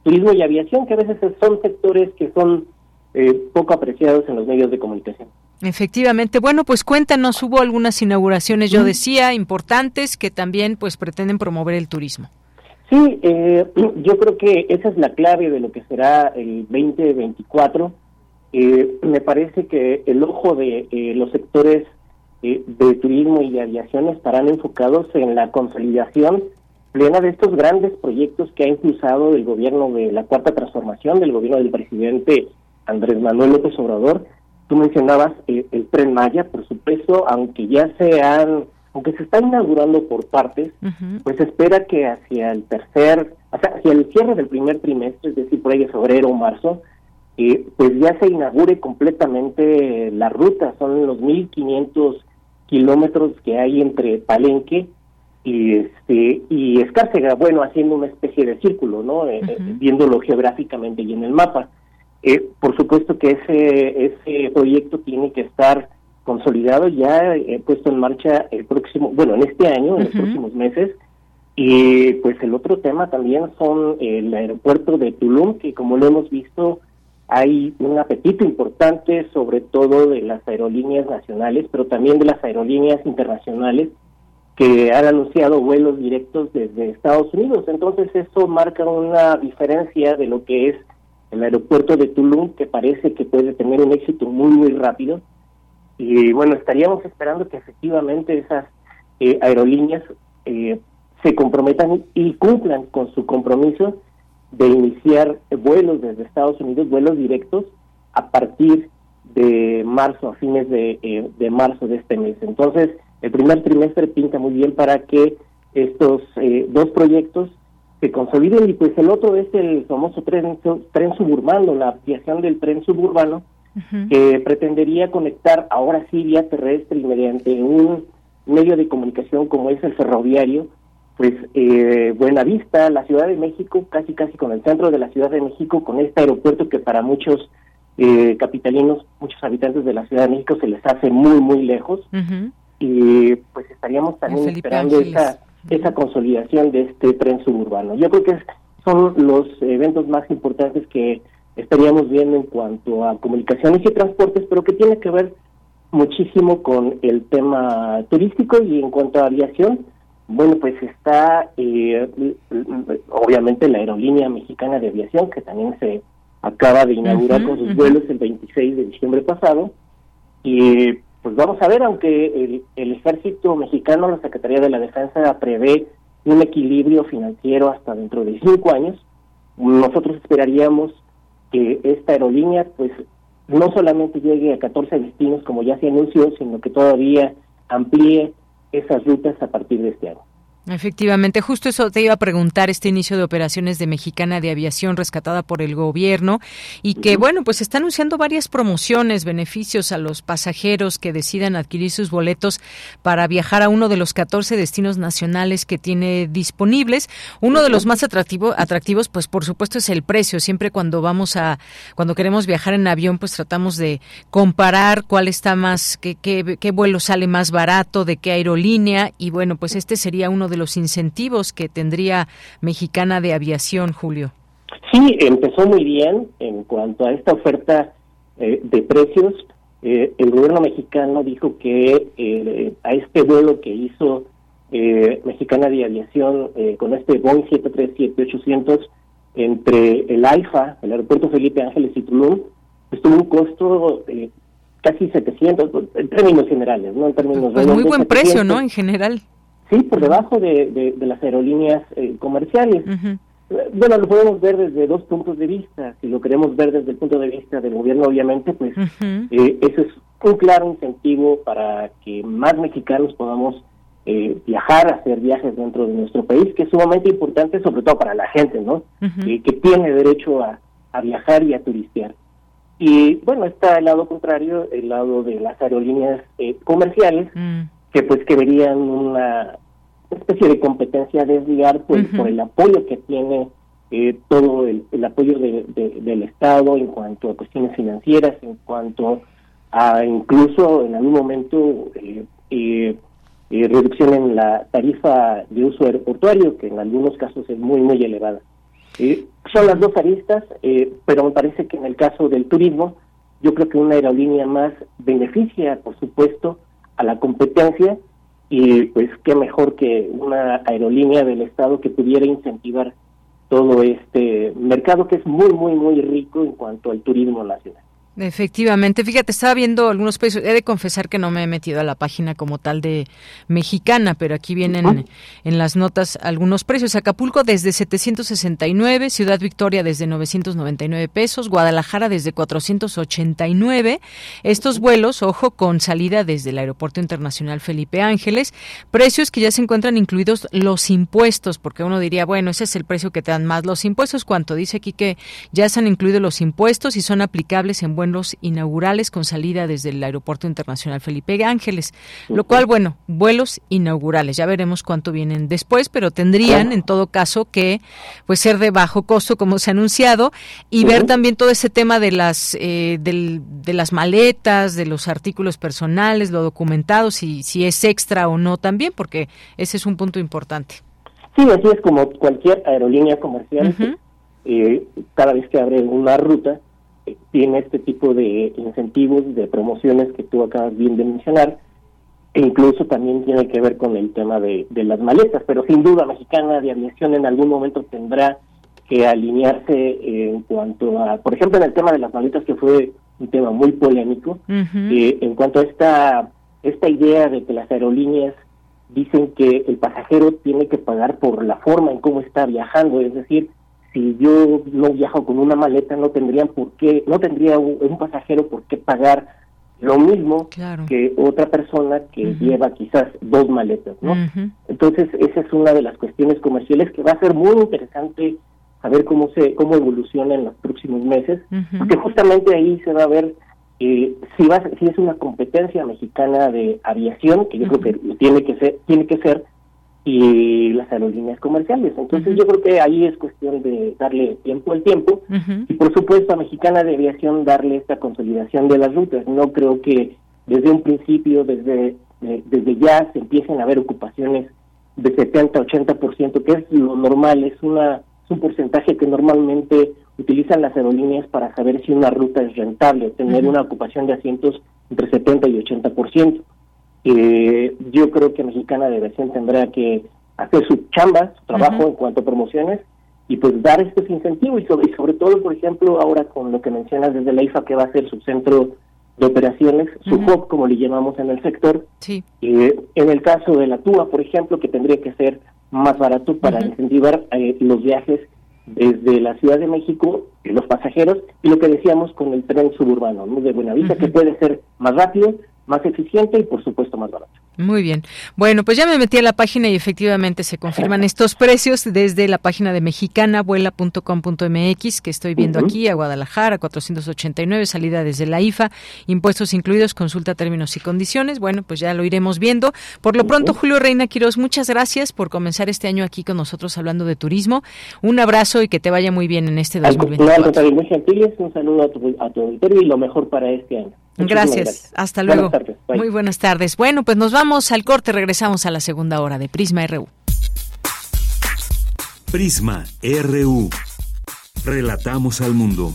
turismo y aviación, que a veces son sectores que son eh, poco apreciados en los medios de comunicación. Efectivamente. Bueno, pues cuéntanos, hubo algunas inauguraciones, yo decía, importantes que también pues pretenden promover el turismo. Sí, eh, (clears throat) yo creo que esa es la clave de lo que será el 2024. Eh, me parece que el ojo de eh, los sectores de turismo y de aviación estarán enfocados en la consolidación plena de estos grandes proyectos que ha impulsado el gobierno de la Cuarta Transformación, del gobierno del presidente Andrés Manuel López Obrador. Tú mencionabas eh, el tren Maya, por supuesto, aunque ya se han, aunque se está inaugurando por partes, pues se espera que hacia el tercer, hacia el cierre del primer trimestre, es decir, por ahí de febrero o marzo, eh, pues ya se inaugure completamente la ruta, son los 1.500 kilómetros que hay entre Palenque y este y Escárcega, bueno, haciendo una especie de círculo, ¿no? Eh, viéndolo geográficamente y en el mapa. Eh, por supuesto que ese ese proyecto tiene que estar consolidado ya puesto en marcha el próximo, bueno, en este año, en los próximos meses. Y pues el otro tema también son el aeropuerto de Tulum, que como lo hemos visto, hay un apetito importante, sobre todo de las aerolíneas nacionales, pero también de las aerolíneas internacionales, que han anunciado vuelos directos desde Estados Unidos. Entonces eso marca una diferencia de lo que es el aeropuerto de Tulum, que parece que puede tener un éxito muy, muy rápido. Y bueno, estaríamos esperando que efectivamente esas eh, aerolíneas eh, se comprometan y cumplan con su compromiso de iniciar vuelos desde Estados Unidos, vuelos directos, a partir de marzo, a fines de, eh, de marzo de este mes. Entonces, el primer trimestre pinta muy bien para que estos eh, dos proyectos se consoliden y pues el otro es el famoso tren, tren suburbano, la ampliación del tren suburbano que pretendería conectar ahora sí vía terrestre y mediante un medio de comunicación como es el ferroviario, pues eh, Buenavista, la Ciudad de México, casi casi con el centro de la Ciudad de México, con este aeropuerto que para muchos eh, capitalinos, muchos habitantes de la Ciudad de México se les hace muy, muy lejos y pues estaríamos también esperando esa, esa consolidación de este tren suburbano. Yo creo que son los eventos más importantes que estaríamos viendo en cuanto a comunicaciones y transportes, pero que tiene que ver muchísimo con el tema turístico y en cuanto a aviación, bueno, pues está eh, obviamente la aerolínea mexicana de aviación, que también se acaba de inaugurar con sus vuelos el 26 de diciembre pasado, y pues vamos a ver, aunque el, ejército mexicano, la Secretaría de la Defensa prevé un equilibrio financiero hasta dentro de cinco años, nosotros esperaríamos que esta aerolínea pues no solamente llegue a 14 destinos como ya se anunció, sino que todavía amplíe esas rutas a partir de este año. Efectivamente, justo eso te iba a preguntar, este inicio de operaciones de Mexicana de Aviación rescatada por el gobierno y que, bueno, pues está anunciando varias promociones, beneficios a los pasajeros que decidan adquirir sus boletos para viajar a uno de los 14 destinos nacionales que tiene disponibles. Uno de los más atractivo, atractivos, pues por supuesto, es el precio. Siempre cuando vamos a, cuando queremos viajar en avión, pues tratamos de comparar cuál está más, qué, qué, qué vuelo sale más barato, de qué aerolínea y, bueno, pues este sería uno de los incentivos que tendría Mexicana de Aviación, Julio. Sí, empezó muy bien en cuanto a esta oferta eh, de precios. Eh, el gobierno mexicano dijo que eh, a este vuelo que hizo Mexicana de Aviación con este Boeing 737-800 entre el AIFA, el aeropuerto Felipe Ángeles y Tulum, pues tuvo un costo casi 700 en términos generales, ¿no? En términos pues muy buen precio, ¿no? En general. Sí, por debajo de, de, las aerolíneas eh, comerciales. bueno, lo podemos ver desde dos puntos de vista. Si lo queremos ver desde el punto de vista del gobierno, obviamente, pues eh, eso es un claro incentivo para que más mexicanos podamos eh, viajar, hacer viajes dentro de nuestro país, que es sumamente importante, sobre todo para la gente, ¿no? Eh, que tiene derecho a, viajar y a turistear. Y bueno, está el lado contrario, el lado de las aerolíneas comerciales, mm. Que pues que verían una especie de competencia desviar pues, por el apoyo que tiene eh, todo el, apoyo del Estado en cuanto a cuestiones financieras, en cuanto a incluso en algún momento eh, eh, reducción en la tarifa de uso aeroportuario, que en algunos casos es muy, muy elevada. son las dos aristas, pero me parece que en el caso del turismo, yo creo que una aerolínea más beneficia, por supuesto, a la competencia y pues qué mejor que una aerolínea del Estado que pudiera incentivar todo este mercado que es muy, muy, muy rico en cuanto al turismo nacional. Efectivamente, fíjate, estaba viendo algunos precios. He de confesar que no me he metido a la página como tal de mexicana, pero aquí vienen en las notas algunos precios. Acapulco desde 769, Ciudad Victoria desde 999 pesos, Guadalajara desde 489. Estos vuelos, ojo, con salida desde el Aeropuerto Internacional Felipe Ángeles. Precios que ya se encuentran incluidos los impuestos, porque uno diría, bueno, ese es el precio que te dan más los impuestos. Cuanto dice aquí que ya se han incluido los impuestos y son aplicables en buen vuelos inaugurales con salida desde el Aeropuerto Internacional Felipe Ángeles, lo cual, bueno, vuelos inaugurales, ya veremos cuánto vienen después, pero tendrían en todo caso que pues ser de bajo costo como se ha anunciado y ver también todo ese tema de las eh, de las maletas, de los artículos personales, lo documentado, si, si es extra o no también, porque ese es un punto importante. Sí, así es como cualquier aerolínea comercial. Eh, cada vez que abre una ruta, tiene este tipo de incentivos, de promociones que tú acabas bien de mencionar, e incluso también tiene que ver con el tema de, las maletas, pero sin duda Mexicana de Aviación en algún momento tendrá que alinearse en cuanto a, por ejemplo, en el tema de las maletas, que fue un tema muy polémico, eh, en cuanto a esta, esta idea de que las aerolíneas dicen que el pasajero tiene que pagar por la forma en cómo está viajando, es decir, si yo no viajo con una maleta no tendrían por qué no tendría un, pasajero por qué pagar lo mismo que otra persona que lleva quizás dos maletas no entonces esa es una de las cuestiones comerciales que va a ser muy interesante saber cómo se cómo evoluciona en los próximos meses porque justamente ahí se va a ver eh, si va si es una competencia mexicana de aviación que yo creo que tiene que ser tiene que ser y las aerolíneas comerciales. Entonces yo creo que ahí es cuestión de darle tiempo al tiempo y por supuesto a Mexicana de Aviación darle esta consolidación de las rutas. No creo que desde un principio, desde, desde ya se empiecen a ver ocupaciones de 70, 80%, que es lo normal, es, una, es un porcentaje que normalmente utilizan las aerolíneas para saber si una ruta es rentable, tener una ocupación de asientos entre 70 y 80%. Eh, yo creo que Mexicana de Aviación tendrá que hacer su chamba, su trabajo en cuanto a promociones y pues dar estos incentivos y sobre, y sobre todo, por ejemplo, ahora con lo que mencionas desde la IFA que va a ser su centro de operaciones, su hub, como le llamamos en el sector. Sí. Eh, en el caso de la TUA, por ejemplo, que tendría que ser más barato para incentivar eh, los viajes desde la Ciudad de México, los pasajeros, y lo que decíamos con el tren suburbano, ¿no? de Buenavista, que puede ser más rápido, más eficiente y por supuesto más barato. Muy bien. Bueno, pues ya me metí a la página y efectivamente se confirman estos precios desde la página de mexicanavuela.com.mx que estoy viendo aquí a Guadalajara, 489, salida desde la IFA, impuestos incluidos, consulta términos y condiciones. Bueno, pues ya lo iremos viendo. Por lo pronto, Julio Reina Quiroz, muchas gracias por comenzar este año aquí con nosotros hablando de turismo. Un abrazo y que te vaya muy bien en este 2024. Muy gentiles, un saludo a tu, a tu auditorio y lo mejor para este año. Gracias. Hasta luego. Muy buenas tardes. Bueno, pues nos vamos al corte. Regresamos a la segunda hora de Prisma RU. Prisma RU. Relatamos al mundo.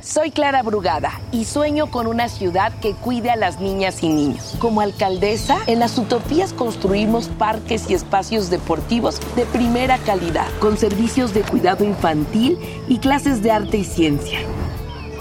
Soy Clara Brugada y sueño con una ciudad que cuide a las niñas y niños. Como alcaldesa, en las utopías construimos parques y espacios deportivos de primera calidad, con servicios de cuidado infantil y clases de arte y ciencia.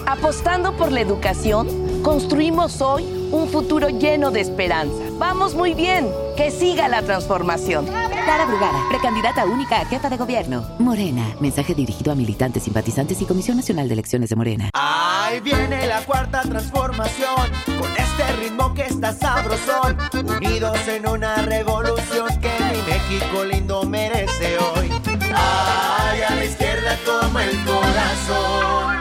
Apostando por la educación, construimos hoy un futuro lleno de esperanza. Vamos muy bien, que siga la transformación. Clara Brugada, precandidata única a jefa de gobierno. Morena, mensaje dirigido a militantes, simpatizantes y Comisión Nacional de Elecciones de Morena. Ahí viene la cuarta transformación, con este ritmo que está sabrosón, unidos en una revolución que mi México lindo merece hoy. Ay, a la izquierda toma el corazón.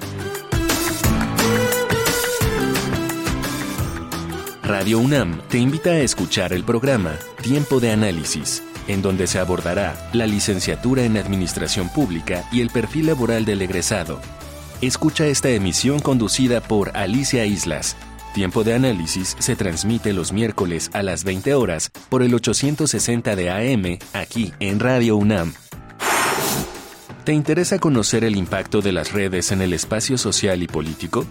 Radio UNAM te invita a escuchar el programa Tiempo de Análisis, en donde se abordará la licenciatura en Administración Pública y el perfil laboral del egresado. Escucha esta emisión conducida por Alicia Islas. Tiempo de Análisis se transmite los miércoles a las 20 horas por el 860 de AM aquí en Radio UNAM. ¿Te interesa conocer el impacto de las redes en el espacio social y político?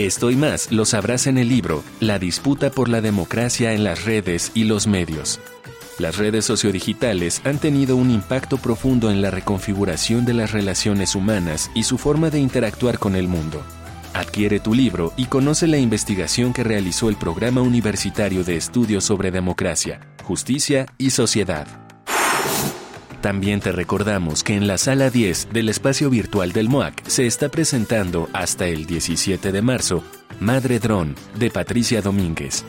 Esto y más lo sabrás en el libro La disputa por la democracia en las redes y los medios. Las redes sociodigitales han tenido un impacto profundo en la reconfiguración de las relaciones humanas y su forma de interactuar con el mundo. Adquiere tu libro y conoce la investigación que realizó el Programa Universitario de Estudios sobre Democracia, Justicia y Sociedad. También te recordamos que en la sala 10 del espacio virtual del MOAC se está presentando hasta el 17 de marzo Madre Dron de Patricia Domínguez.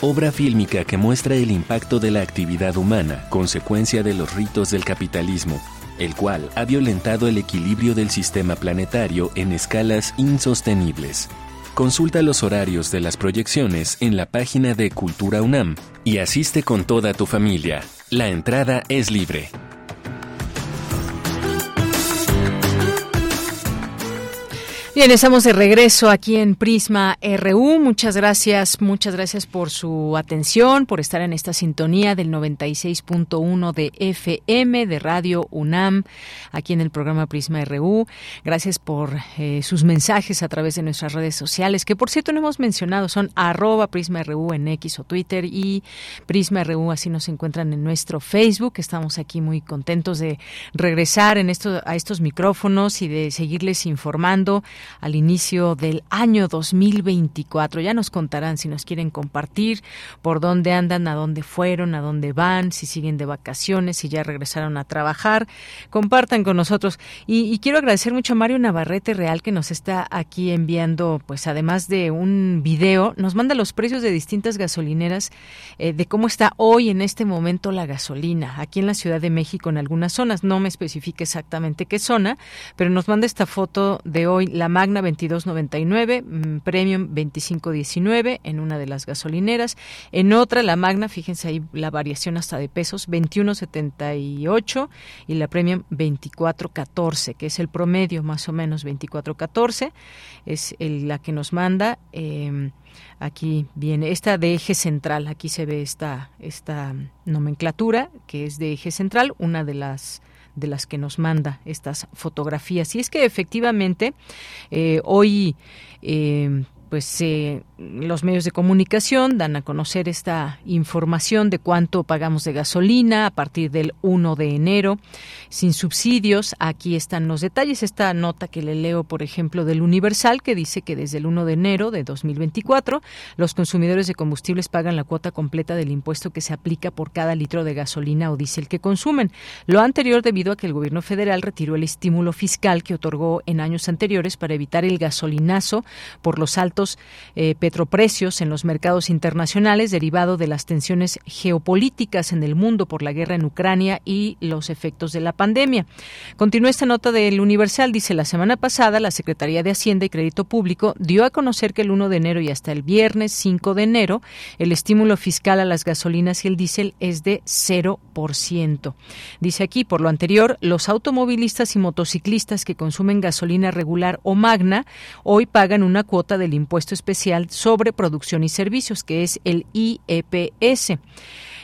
obra fílmica que muestra el impacto de la actividad humana, consecuencia de los ritos del capitalismo, el cual ha violentado el equilibrio del sistema planetario en escalas insostenibles. Consulta los horarios de las proyecciones en la página de Cultura UNAM y asiste con toda tu familia. La entrada es libre. Bien, estamos de regreso aquí en Prisma RU. Muchas gracias, muchas gracias por su atención, por estar en esta sintonía del 96.1 de FM de Radio UNAM, aquí en el programa Prisma RU. Gracias por eh, sus mensajes a través de nuestras redes sociales, que por cierto no hemos mencionado, son arroba Prisma RU en X o Twitter y Prisma RU, así nos encuentran en nuestro Facebook. Estamos aquí muy contentos de regresar en esto, a estos micrófonos y de seguirles informando al inicio del año 2024. Ya nos contarán si nos quieren compartir por dónde andan, a dónde fueron, a dónde van, si siguen de vacaciones, si ya regresaron a trabajar. Compartan con nosotros. Y, quiero agradecer mucho a Mario Navarrete Real que nos está aquí enviando, pues además de un video, nos manda los precios de distintas gasolineras, eh, de cómo está hoy en este momento la gasolina aquí en la Ciudad de México en algunas zonas. No me especifique exactamente qué zona, pero nos manda esta foto de hoy, Magna 22.99, mm, Premium 25.19 en una de las gasolineras. En otra, la Magna, fíjense ahí la variación hasta de pesos, 21.78 y la Premium 24.14, que es el promedio más o menos 24.14, es la que nos manda. Em, aquí viene esta de eje central, aquí se ve esta, esta nomenclatura que es de eje central, una de las de las que nos manda estas fotografías. Y es que efectivamente eh, hoy eh, pues eh, los medios de comunicación dan a conocer esta información de cuánto pagamos de gasolina a partir del 1 de enero sin subsidios. Aquí están los detalles. Esta nota que le leo, por ejemplo, del Universal, que dice que desde el 1 de enero de 2024 los consumidores de combustibles pagan la cuota completa del impuesto que se aplica por cada litro de gasolina o diésel que consumen. Lo anterior debido a que el gobierno federal retiró el estímulo fiscal que otorgó en años anteriores para evitar el gasolinazo por los altos eh, petroprecios en los mercados internacionales derivado de las tensiones geopolíticas en el mundo por la guerra en Ucrania y los efectos de la pandemia. Continúa esta nota del Universal. Dice, la semana pasada la Secretaría de Hacienda y Crédito Público dio a conocer que el 1 de enero y hasta el viernes 5 de enero el estímulo fiscal a las gasolinas y el diésel es de 0%. Dice aquí, por lo anterior, los automovilistas y motociclistas que consumen gasolina regular o magna hoy pagan una cuota del impuesto impuesto especial sobre producción y servicios, que es el IEPS.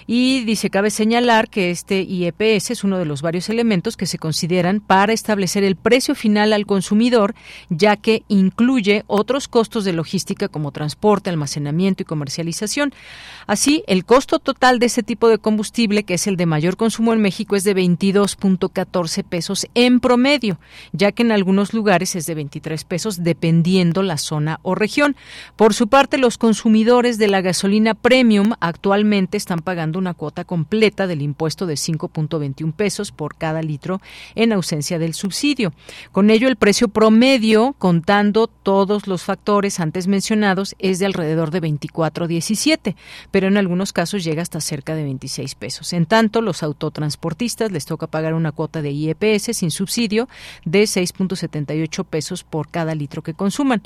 Y dice, cabe señalar que este IEPS es uno de los varios elementos que se consideran para establecer el precio final al consumidor, ya que incluye otros costos de logística como transporte, almacenamiento y comercialización. Así, el costo total de ese tipo de combustible, que es el de mayor consumo en México, es de 22.14 pesos en promedio, ya que en algunos lugares es de 23 pesos dependiendo la zona o región. Por su parte, los consumidores de la gasolina premium actualmente están pagando una cuota completa del impuesto de 5.21 pesos por cada litro en ausencia del subsidio. Con ello, el precio promedio, contando todos los factores antes mencionados, es de alrededor de 24.17, pero en algunos casos llega hasta cerca de 26 pesos. En tanto, los autotransportistas les toca pagar una cuota de IEPS sin subsidio de 6.78 pesos por cada litro que consuman.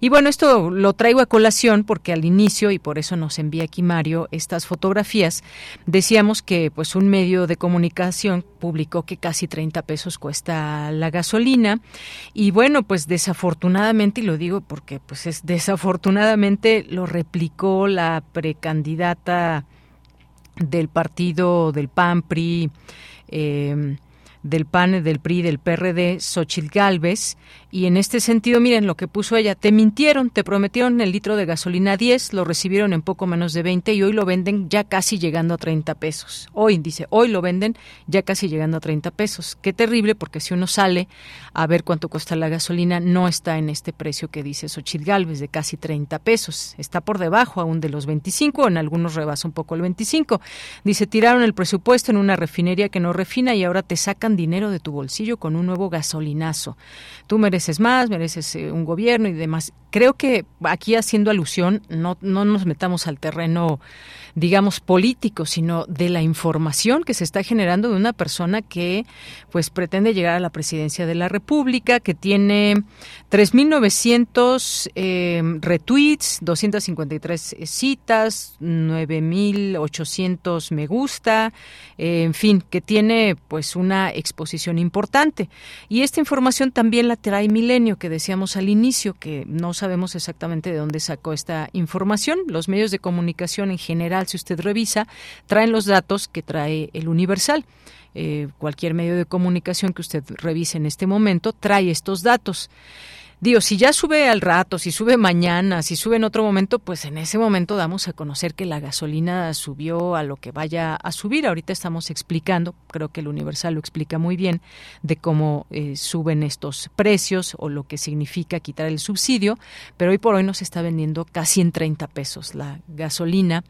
Y bueno, esto lo traigo a colación porque al inicio, y por eso nos envía aquí Mario estas fotografías, Decíamos que pues un medio de comunicación publicó que casi 30 pesos cuesta la gasolina. Y bueno, pues desafortunadamente y lo digo porque pues es desafortunadamente lo replicó la precandidata del partido del PAN PRI eh, del PAN, del PRI, del PRD, Xochitl Galvez, y en este sentido, miren lo que puso ella, te mintieron, te prometieron el litro de gasolina 10, lo recibieron en poco menos de 20 y hoy lo venden ya casi llegando a 30 pesos. Hoy, dice, hoy lo venden ya casi llegando a 30 pesos. Qué terrible, porque si uno sale a ver cuánto cuesta la gasolina, no está en este precio que dice Xochitl Galvez, de casi 30 pesos. Está por debajo aún de los 25, en algunos rebasa un poco el 25. Dice, tiraron el presupuesto en una refinería que no refina y ahora te sacan dinero de tu bolsillo con un nuevo gasolinazo. Tú mereces más, mereces eh, un gobierno y demás. Creo que aquí haciendo alusión, no, no nos metamos al terreno digamos, político, sino de la información que se está generando de una persona que pues pretende llegar a la presidencia de la República, que tiene 3.900 eh, retweets, 253 citas, 9.800 me gusta, eh, en fin, que tiene pues una exposición importante. Y esta información también la trae Milenio, que decíamos al inicio, que no sabemos exactamente de dónde sacó esta información. Los medios de comunicación en general si usted revisa, traen los datos que trae el Universal. Eh, cualquier medio de comunicación que usted revise en este momento trae estos datos. Digo, si ya sube al rato, si sube mañana, si sube en otro momento, pues en ese momento damos a conocer que la gasolina subió a lo que vaya a subir. Ahorita estamos explicando, creo que el Universal lo explica muy bien, de cómo eh, suben estos precios o lo que significa quitar el subsidio, pero hoy por hoy nos está vendiendo casi en 30 pesos la gasolina,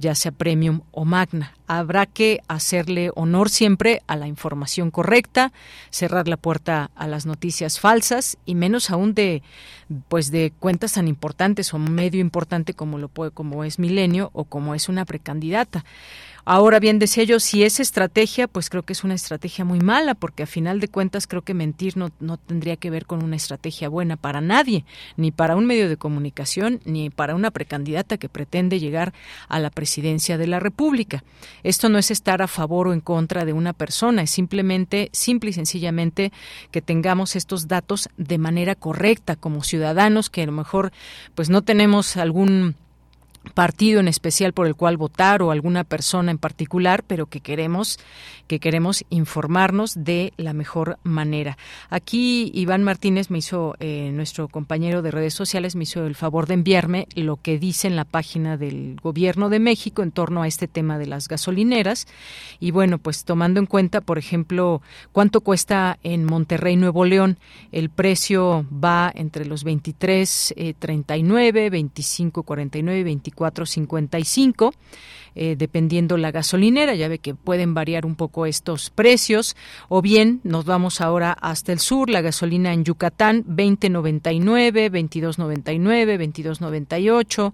ya sea premium o magna. Habrá que hacerle honor siempre a la información correcta, cerrar la puerta a las noticias falsas y menos aún de pues de cuentas tan importantes o medio importante como lo puede como es Milenio o como es una precandidata. Ahora bien, decía yo, si es estrategia, pues creo que es una estrategia muy mala, porque a final de cuentas creo que mentir no, no tendría que ver con una estrategia buena para nadie, ni para un medio de comunicación, ni para una precandidata que pretende llegar a la presidencia de la República. Esto no es estar a favor o en contra de una persona, es simplemente, simple y sencillamente que tengamos estos datos de manera correcta como ciudadanos que a lo mejor pues no tenemos algún partido en especial por el cual votar o alguna persona en particular, pero que queremos que queremos informarnos de la mejor manera. Aquí Iván Martínez me hizo eh, nuestro compañero de redes sociales me hizo el favor de enviarme lo que dice en la página del Gobierno de México en torno a este tema de las gasolineras y bueno, pues tomando en cuenta, por ejemplo, cuánto cuesta en Monterrey, Nuevo León, el precio va entre los 23 39, 25 49, 24 55 eh, dependiendo la gasolinera. Ya ve que pueden variar un poco estos precios. O bien nos vamos ahora hasta el sur, la gasolina en Yucatán 20.99, 22.99, 22.98.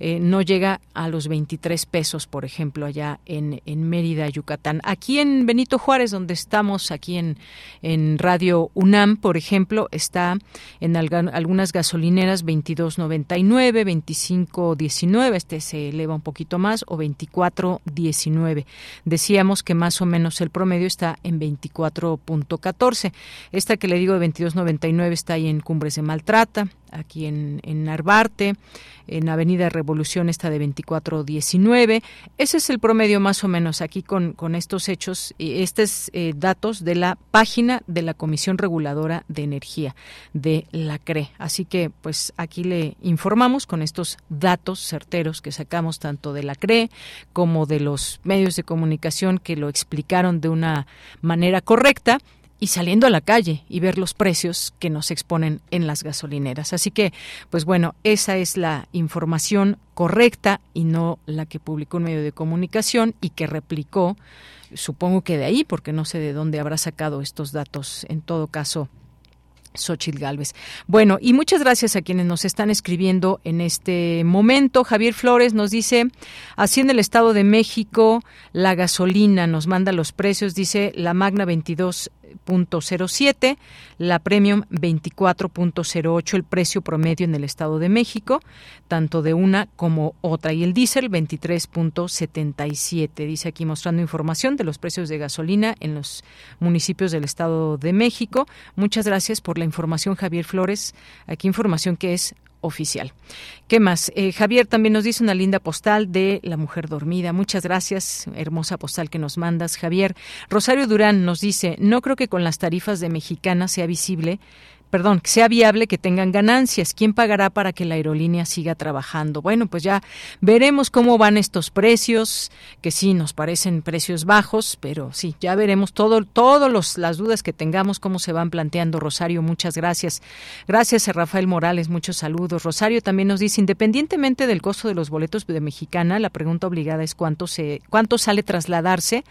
Eh, no llega a los 23 pesos, por ejemplo, allá en, en Mérida, Yucatán. Aquí en Benito Juárez, donde estamos, aquí en, en Radio UNAM, por ejemplo, está en algunas gasolineras 22.99, 25.19, este se eleva un poquito más, o 24.19. Decíamos que más o menos el promedio está en 24.14. Esta que le digo de 22.99 está ahí en Cumbres de Maltrata, aquí en, en Narvarte, en Avenida Revolución está de 24.19. Ese es el promedio más o menos aquí con, con estos hechos y estos eh, datos de la página de la Comisión Reguladora de Energía de la CRE. Así que pues aquí le informamos con estos datos certeros que sacamos tanto de la CRE como de los medios de comunicación que lo explicaron de una manera correcta y saliendo a la calle y ver los precios que nos exponen en las gasolineras. Así que, pues bueno, esa es la información correcta y no la que publicó un medio de comunicación y que replicó, supongo que de ahí, porque no sé de dónde habrá sacado estos datos, en todo caso, Xochitl Galvez. Bueno, y muchas gracias a quienes nos están escribiendo en este momento. Javier Flores nos dice, así en el Estado de México, la gasolina nos manda los precios, dice la Magna 22.07, la Premium 24.08, el precio promedio en el Estado de México, tanto de una como otra. Y el diésel 23.77, dice aquí mostrando información de los precios de gasolina en los municipios del Estado de México. Muchas gracias por la información, Javier Flores. Aquí información que es oficial. ¿Qué más? Eh, Javier también nos dice una linda postal de La Mujer Dormida. Muchas gracias, hermosa postal que nos mandas, Javier. Rosario Durán nos dice, no creo que con las tarifas de Mexicana sea visible perdón, que sea viable, que tengan ganancias. ¿Quién pagará para que la aerolínea siga trabajando? Bueno, pues ya veremos cómo van estos precios, que sí nos parecen precios bajos, pero sí, ya veremos todo, todas las dudas que tengamos, cómo se van planteando. Rosario, muchas gracias. Gracias a Rafael Morales, muchos saludos. Rosario también nos dice, independientemente del costo de los boletos de Mexicana, la pregunta obligada es cuánto se, cuánto sale trasladarse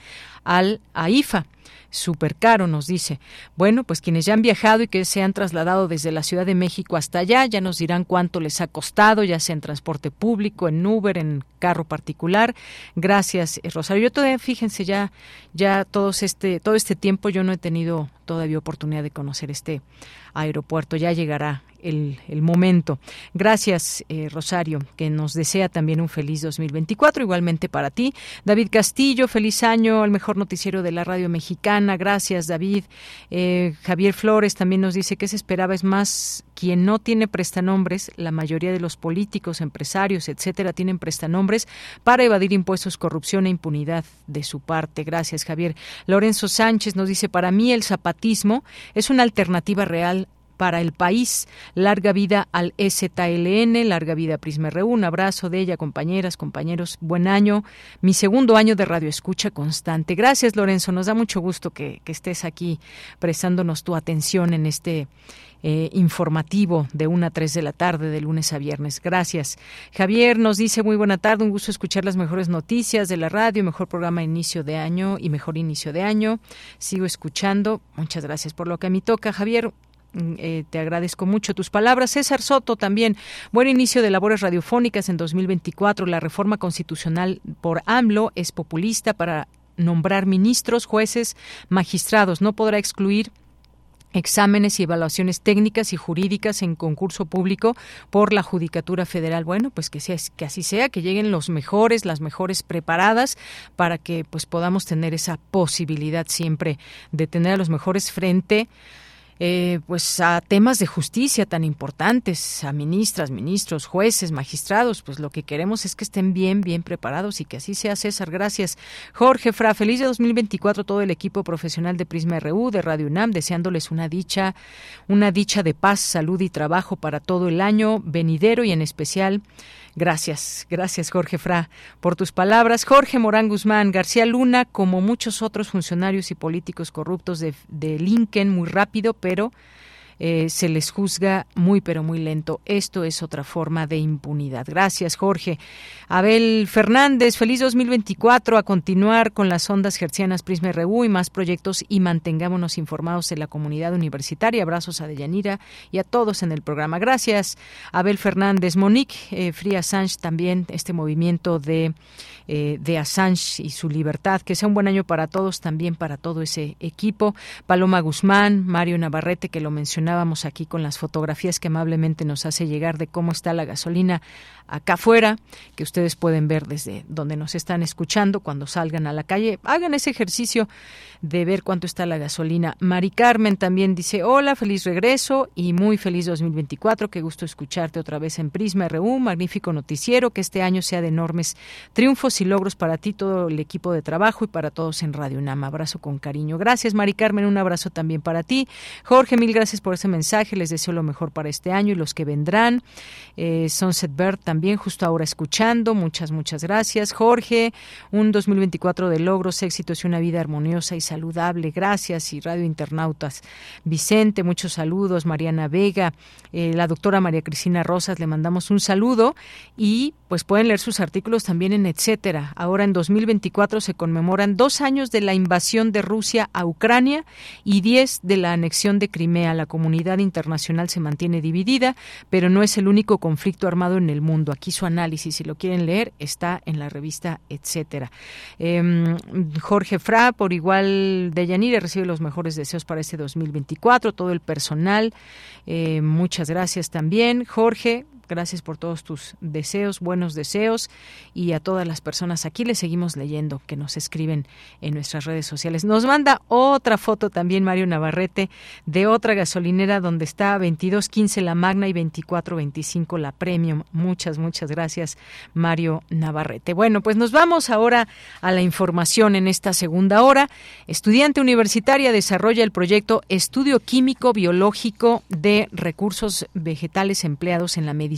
al AIFA súper caro, nos dice. Bueno, pues quienes ya han viajado y que se han trasladado desde la Ciudad de México hasta allá, ya nos dirán cuánto les ha costado, ya sea en transporte público, en Uber, en carro particular. Gracias, eh, Rosario. Yo todavía, fíjense, ya, ya todos este, todo este tiempo yo no he tenido todavía oportunidad de conocer este aeropuerto. Ya llegará el, momento. Gracias, eh, Rosario, que nos desea también un feliz 2024, igualmente para ti. David Castillo, feliz año, el mejor noticiero de la radio mexicana. Gracias, David. Eh, Javier Flores también nos dice que se esperaba es más quien no tiene prestanombres, la mayoría de los políticos, empresarios, etcétera, tienen prestanombres para evadir impuestos, corrupción e impunidad de su parte. Gracias, Javier. Lorenzo Sánchez nos dice, para mí el zapatismo es una alternativa real para el país. Larga vida al STLN, larga vida a Prisma RU. Abrazo de ella, compañeras, compañeros. Buen año. Mi segundo año de radio escucha constante. Gracias, Lorenzo. Nos da mucho gusto que, estés aquí prestándonos tu atención en este eh, informativo de 1 a 3 de la tarde, de lunes a viernes. Gracias. Javier nos dice muy buena tarde, un gusto escuchar las mejores noticias de la radio, mejor programa de inicio de año y mejor inicio de año. Sigo escuchando. Muchas gracias por lo que a mí toca. Javier, Mm, eh, te agradezco mucho tus palabras. César Soto también. Buen inicio de labores radiofónicas en 2024. La reforma constitucional por AMLO es populista para nombrar ministros, jueces, magistrados. No podrá excluir exámenes y evaluaciones técnicas y jurídicas en concurso público por la Judicatura Federal. Bueno, pues que, sea, que así sea, que lleguen los mejores, las mejores preparadas para que pues podamos tener esa posibilidad siempre de tener a los mejores frente eh, pues a temas de justicia tan importantes, a ministras, ministros, jueces, magistrados, pues lo que queremos es que estén bien, bien preparados y que así sea, César. Gracias. Jorge Fra, feliz de 2024 todo el equipo profesional de Prisma RU, de Radio UNAM, deseándoles una dicha, una dicha de paz, salud y trabajo para todo el año venidero y en especial Gracias, gracias Jorge Fra por tus palabras. Jorge Morán Guzmán, García Luna, como muchos otros funcionarios y políticos corruptos de, de Lincoln, muy rápido, pero eh, se les juzga muy pero muy lento. Esto es otra forma de impunidad. Gracias, Jorge. Abel Fernández, feliz 2024 a continuar con las ondas gercianas Prisma RU y más proyectos y mantengámonos informados en la comunidad universitaria. Abrazos a Deyanira y a todos en el programa. Gracias, Abel Fernández. Monique eh, Fría Sánchez también, este movimiento de eh, de Assange y su libertad. Que sea un buen año para todos, también para todo ese equipo. Paloma Guzmán, Mario Navarrete, que lo mencionábamos aquí con las fotografías que amablemente nos hace llegar de cómo está la gasolina acá afuera, que ustedes pueden ver desde donde nos están escuchando cuando salgan a la calle. Hagan ese ejercicio de ver cuánto está la gasolina. Mari Carmen también dice, hola, feliz regreso y muy feliz 2024. Qué gusto escucharte otra vez en Prisma RU. Magnífico noticiero. Que este año sea de enormes triunfos y logros para ti, todo el equipo de trabajo y para todos en Radio UNAM. Abrazo con cariño. Gracias, Mari Carmen. Un abrazo también para ti. Jorge, mil gracias por ese mensaje. Les deseo lo mejor para este año y los que vendrán. Eh, Sunset Bird también, justo ahora escuchando. Muchas, muchas gracias. Jorge, un 2024 de logros, éxitos y una vida armoniosa y saludable. Gracias y Radio Internautas. Vicente, muchos saludos. Mariana Vega, eh, la doctora María Cristina Rosas, le mandamos un saludo y pues pueden leer sus artículos también en etcétera. Ahora en 2024 se conmemoran dos años de la invasión de Rusia a Ucrania y diez de la anexión de Crimea. La comunidad internacional se mantiene dividida, pero no es el único conflicto armado en el mundo. Aquí su análisis, si lo quieren leer, está en la revista etcétera. Em, Jorge Fra, por igual de Yanire recibe los mejores deseos para este 2024, todo el personal. Eh, muchas gracias también. Jorge, Gracias por todos tus deseos, buenos deseos y a todas las personas aquí les seguimos leyendo que nos escriben en nuestras redes sociales. Nos manda otra foto también Mario Navarrete de otra gasolinera donde está 2215 la Magna y 2425 la Premium. Muchas, muchas gracias Mario Navarrete. Bueno, pues nos vamos ahora a la información en esta segunda hora. Estudiante universitaria desarrolla el proyecto Estudio Químico Biológico de Recursos Vegetales Empleados en la Medicina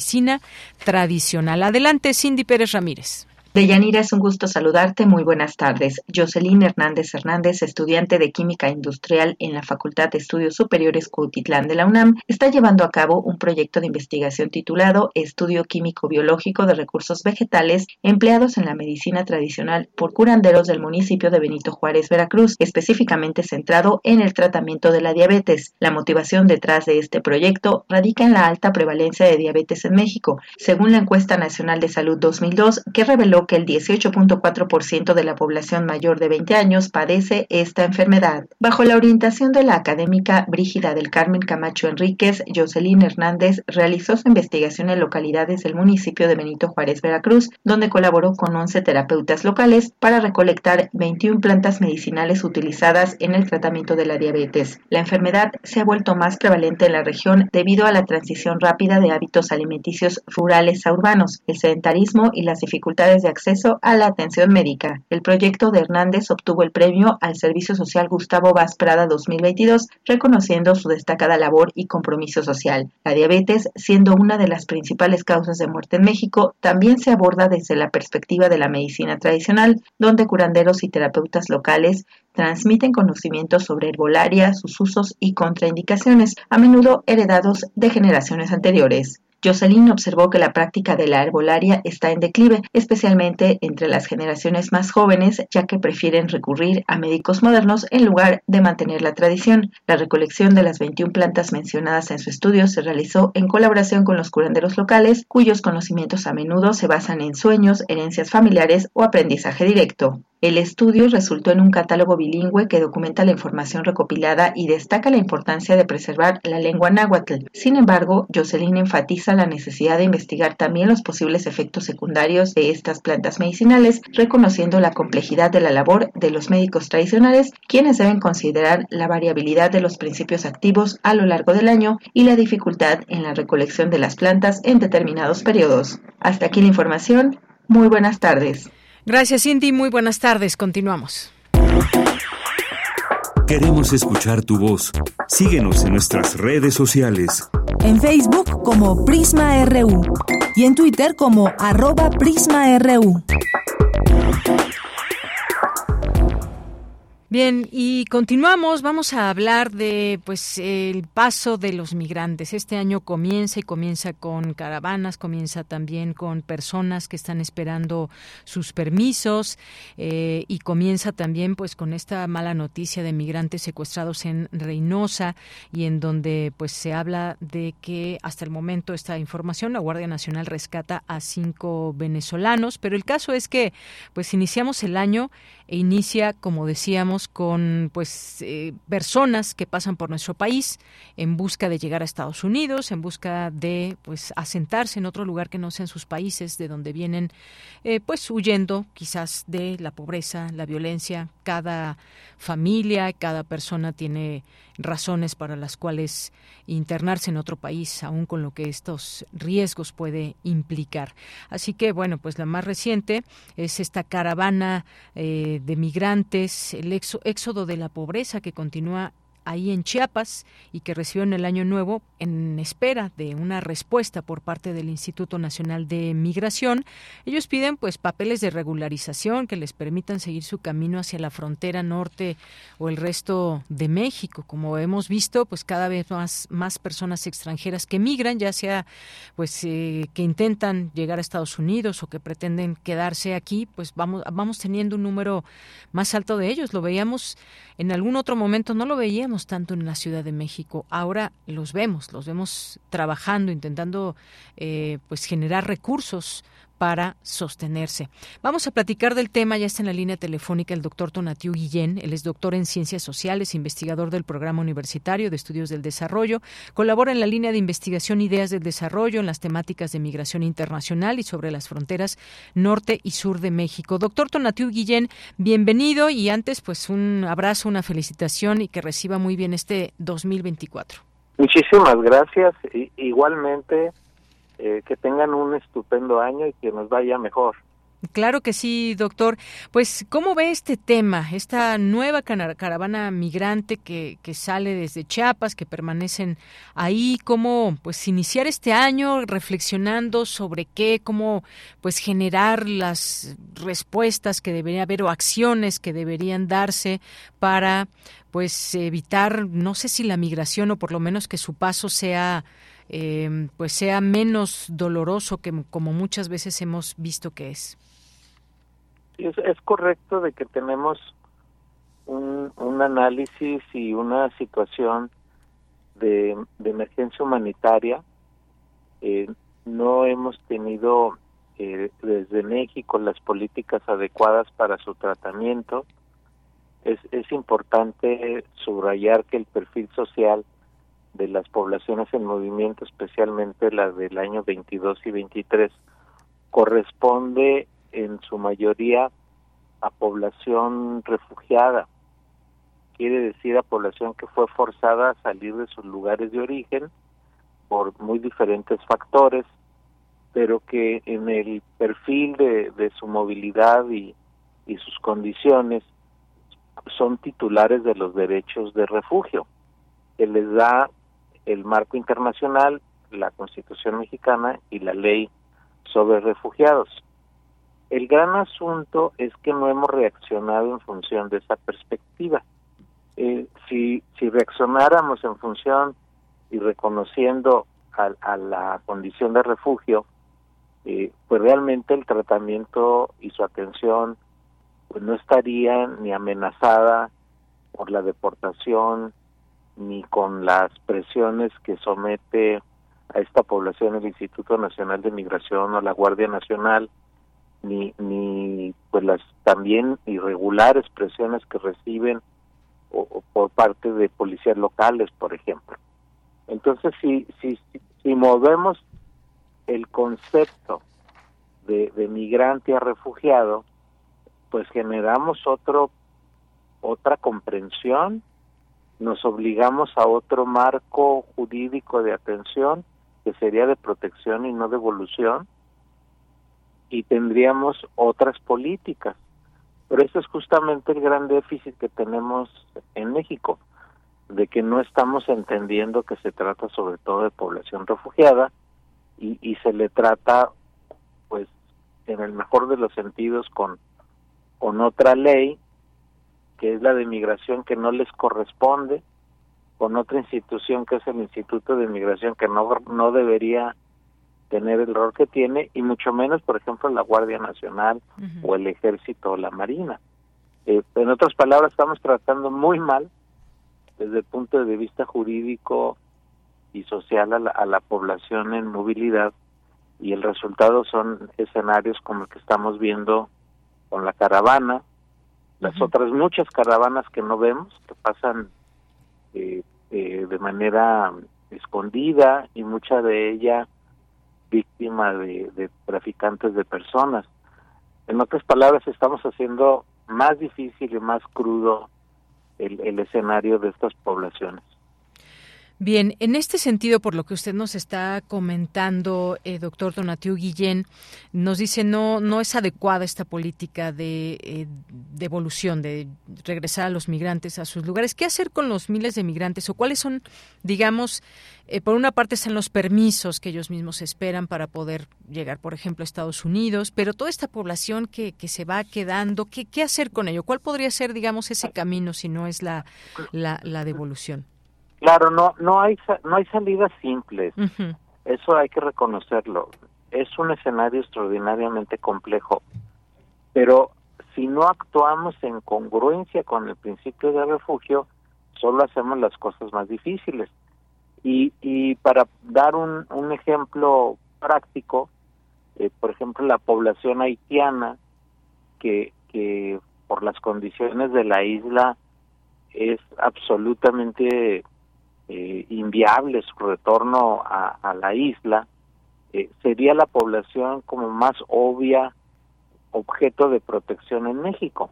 Tradicional. Adelante, Cindy Pérez Ramírez. Deyanira, es un gusto saludarte. Muy buenas tardes. Jocelyn Hernández Hernández, estudiante de Química Industrial en la Facultad de Estudios Superiores Cuautitlán de la UNAM, está llevando a cabo un proyecto de investigación titulado Estudio Químico Biológico de Recursos Vegetales empleados en la medicina tradicional por curanderos del municipio de Benito Juárez, Veracruz, específicamente centrado en el tratamiento de la diabetes. La motivación detrás de este proyecto radica en la alta prevalencia de diabetes en México, según la encuesta nacional de salud 2002, que reveló que el 18.4% de la población mayor de 20 años padece esta enfermedad. Bajo la orientación de la académica Brígida del Carmen Camacho Enríquez, Jocelyn Hernández realizó su investigación en localidades del municipio de Benito Juárez, Veracruz, donde colaboró con 11 terapeutas locales para recolectar 21 plantas medicinales utilizadas en el tratamiento de la diabetes. La enfermedad se ha vuelto más prevalente en la región debido a la transición rápida de hábitos alimenticios rurales a urbanos, el sedentarismo y las dificultades de acceso a la atención médica. El proyecto de Hernández obtuvo el premio al Servicio Social Gustavo Vaz Prada 2022, reconociendo su destacada labor y compromiso social. La diabetes, siendo una de las principales causas de muerte en México, también se aborda desde la perspectiva de la medicina tradicional, donde curanderos y terapeutas locales transmiten conocimientos sobre herbolaria, sus usos y contraindicaciones, a menudo heredados de generaciones anteriores. Jocelyn observó que la práctica de la herbolaria está en declive, especialmente entre las generaciones más jóvenes, ya que prefieren recurrir a médicos modernos en lugar de mantener la tradición. La recolección de las 21 plantas mencionadas en su estudio se realizó en colaboración con los curanderos locales, cuyos conocimientos a menudo se basan en sueños, herencias familiares o aprendizaje directo. El estudio resultó en un catálogo bilingüe que documenta la información recopilada y destaca la importancia de preservar la lengua náhuatl. Sin embargo, Jocelyn enfatiza la necesidad de investigar también los posibles efectos secundarios de estas plantas medicinales, reconociendo la complejidad de la labor de los médicos tradicionales, quienes deben considerar la variabilidad de los principios activos a lo largo del año y la dificultad en la recolección de las plantas en determinados periodos. Hasta aquí la información. Muy buenas tardes. Gracias, Cindy. Muy buenas tardes. Continuamos. Queremos escuchar tu voz. Síguenos en nuestras redes sociales. En Facebook como Prisma RU y en Twitter como arroba PrismaRU. Bien, y continuamos, vamos a hablar de pues el paso de los migrantes. Este año comienza y comienza con caravanas, comienza también con personas que están esperando sus permisos eh, y comienza también pues con esta mala noticia de migrantes secuestrados en Reynosa y en donde pues se habla de que hasta el momento esta información la Guardia Nacional rescata a cinco venezolanos, pero el caso es que pues iniciamos el año e inicia como decíamos con pues eh, personas que pasan por nuestro país en busca de llegar a Estados Unidos, en busca de pues asentarse en otro lugar que no sean sus países de donde vienen eh, pues huyendo quizás de la pobreza, la violencia. Cada familia, cada persona tiene razones para las cuales internarse en otro país, aún con lo que estos riesgos puede implicar. Así que, bueno, pues la más reciente es esta caravana eh, de migrantes, el éxodo de la pobreza que continúa ahí en Chiapas y que recibió en el año nuevo en espera de una respuesta por parte del Instituto Nacional de Migración. Ellos piden pues papeles de regularización que les permitan seguir su camino hacia la frontera norte o el resto de México. Como hemos visto, pues cada vez más, más personas extranjeras que migran, ya sea pues eh, que intentan llegar a Estados Unidos o que pretenden quedarse aquí, pues vamos, vamos teniendo un número más alto de ellos. Lo veíamos en algún otro momento, no lo veíamos tanto en la Ciudad de México. Ahora los vemos los vemos trabajando, intentando eh, pues generar recursos para sostenerse. Vamos a platicar del tema, ya está en la línea telefónica el doctor Tonatiu Guillén, él es doctor en Ciencias Sociales, investigador del Programa Universitario de Estudios del Desarrollo, colabora en la línea de investigación Ideas del Desarrollo en las temáticas de migración internacional y sobre las fronteras norte y sur de México. Doctor Tonatiu Guillén, bienvenido y antes pues un abrazo, una felicitación y que reciba muy bien este 2024. Muchísimas gracias. igualmente, eh, que tengan un estupendo año y que nos vaya mejor. Claro que sí, doctor. Pues, ¿cómo ve este tema, esta nueva caravana migrante que, que sale desde Chiapas, que permanecen ahí? ¿Cómo, pues, iniciar este año reflexionando sobre qué, cómo, pues, generar las respuestas que debería haber o acciones que deberían darse para, pues, evitar, no sé si la migración o por lo menos que su paso sea eh, pues sea menos doloroso que como muchas veces hemos visto que es. Es, correcto de que tenemos un, análisis y una situación de, de emergencia humanitaria. Eh, no hemos tenido eh, desde México las políticas adecuadas para su tratamiento. Es, es importante subrayar que el perfil social de las poblaciones en movimiento, especialmente la del año 22 y 23, corresponde en su mayoría a población refugiada, quiere decir a población que fue forzada a salir de sus lugares de origen por muy diferentes factores, pero que en el perfil de, su movilidad y sus condiciones son titulares de los derechos de refugio, que les da el marco internacional, la Constitución mexicana y la ley sobre refugiados. El gran asunto es que no hemos reaccionado en función de esa perspectiva. Eh, si, si reaccionáramos en función y reconociendo a, la condición de refugio, eh, pues realmente el tratamiento y su atención pues no estaría ni amenazada por la deportación, ni con las presiones que somete a esta población el Instituto Nacional de Migración o la Guardia Nacional, ni, ni pues las también irregulares presiones que reciben o, por parte de policías locales, por ejemplo. Entonces, si, si, si movemos el concepto de, de migrante a refugiado, pues generamos otro otra comprensión nos obligamos a otro marco jurídico de atención que sería de protección y no de evolución y tendríamos otras políticas. Pero eso es justamente el gran déficit que tenemos en México, de que no estamos entendiendo que se trata sobre todo de población refugiada y, y se le trata, pues, en el mejor de los sentidos, con, con otra ley que es la de migración que no les corresponde, con otra institución que es el Instituto de Migración que no, no debería tener el rol que tiene, y mucho menos, por ejemplo, la Guardia Nacional o el Ejército o la Marina. Eh, en otras palabras, estamos tratando muy mal desde el punto de vista jurídico y social a la, a la población en movilidad y el resultado son escenarios como el que estamos viendo con la caravana, las otras muchas caravanas que no vemos, que pasan eh, eh, de manera escondida y mucha de ella víctima de, traficantes de personas. En otras palabras, estamos haciendo más difícil y más crudo el escenario de estas poblaciones. Bien, en este sentido, por lo que usted nos está comentando, eh, doctor Donatiu Guillén, nos dice no no es adecuada esta política de, eh, devolución, de regresar a los migrantes a sus lugares. ¿Qué hacer con los miles de migrantes o cuáles son, digamos, eh, por una parte están los permisos que ellos mismos esperan para poder llegar, por ejemplo, a Estados Unidos, pero toda esta población que, que se va quedando, ¿qué, ¿qué hacer con ello? ¿Cuál podría ser, digamos, ese camino si no es la, la, la devolución? Claro, no no hay no hay salidas simples. Eso hay que reconocerlo. Es un escenario extraordinariamente complejo. Pero si no actuamos en congruencia con el principio de refugio, solo hacemos las cosas más difíciles. Y, y para dar un, un ejemplo práctico, eh, por ejemplo, la población haitiana, que, que por las condiciones de la isla es absolutamente eh, inviable su retorno a, la isla, eh, sería la población como más obvia objeto de protección en México,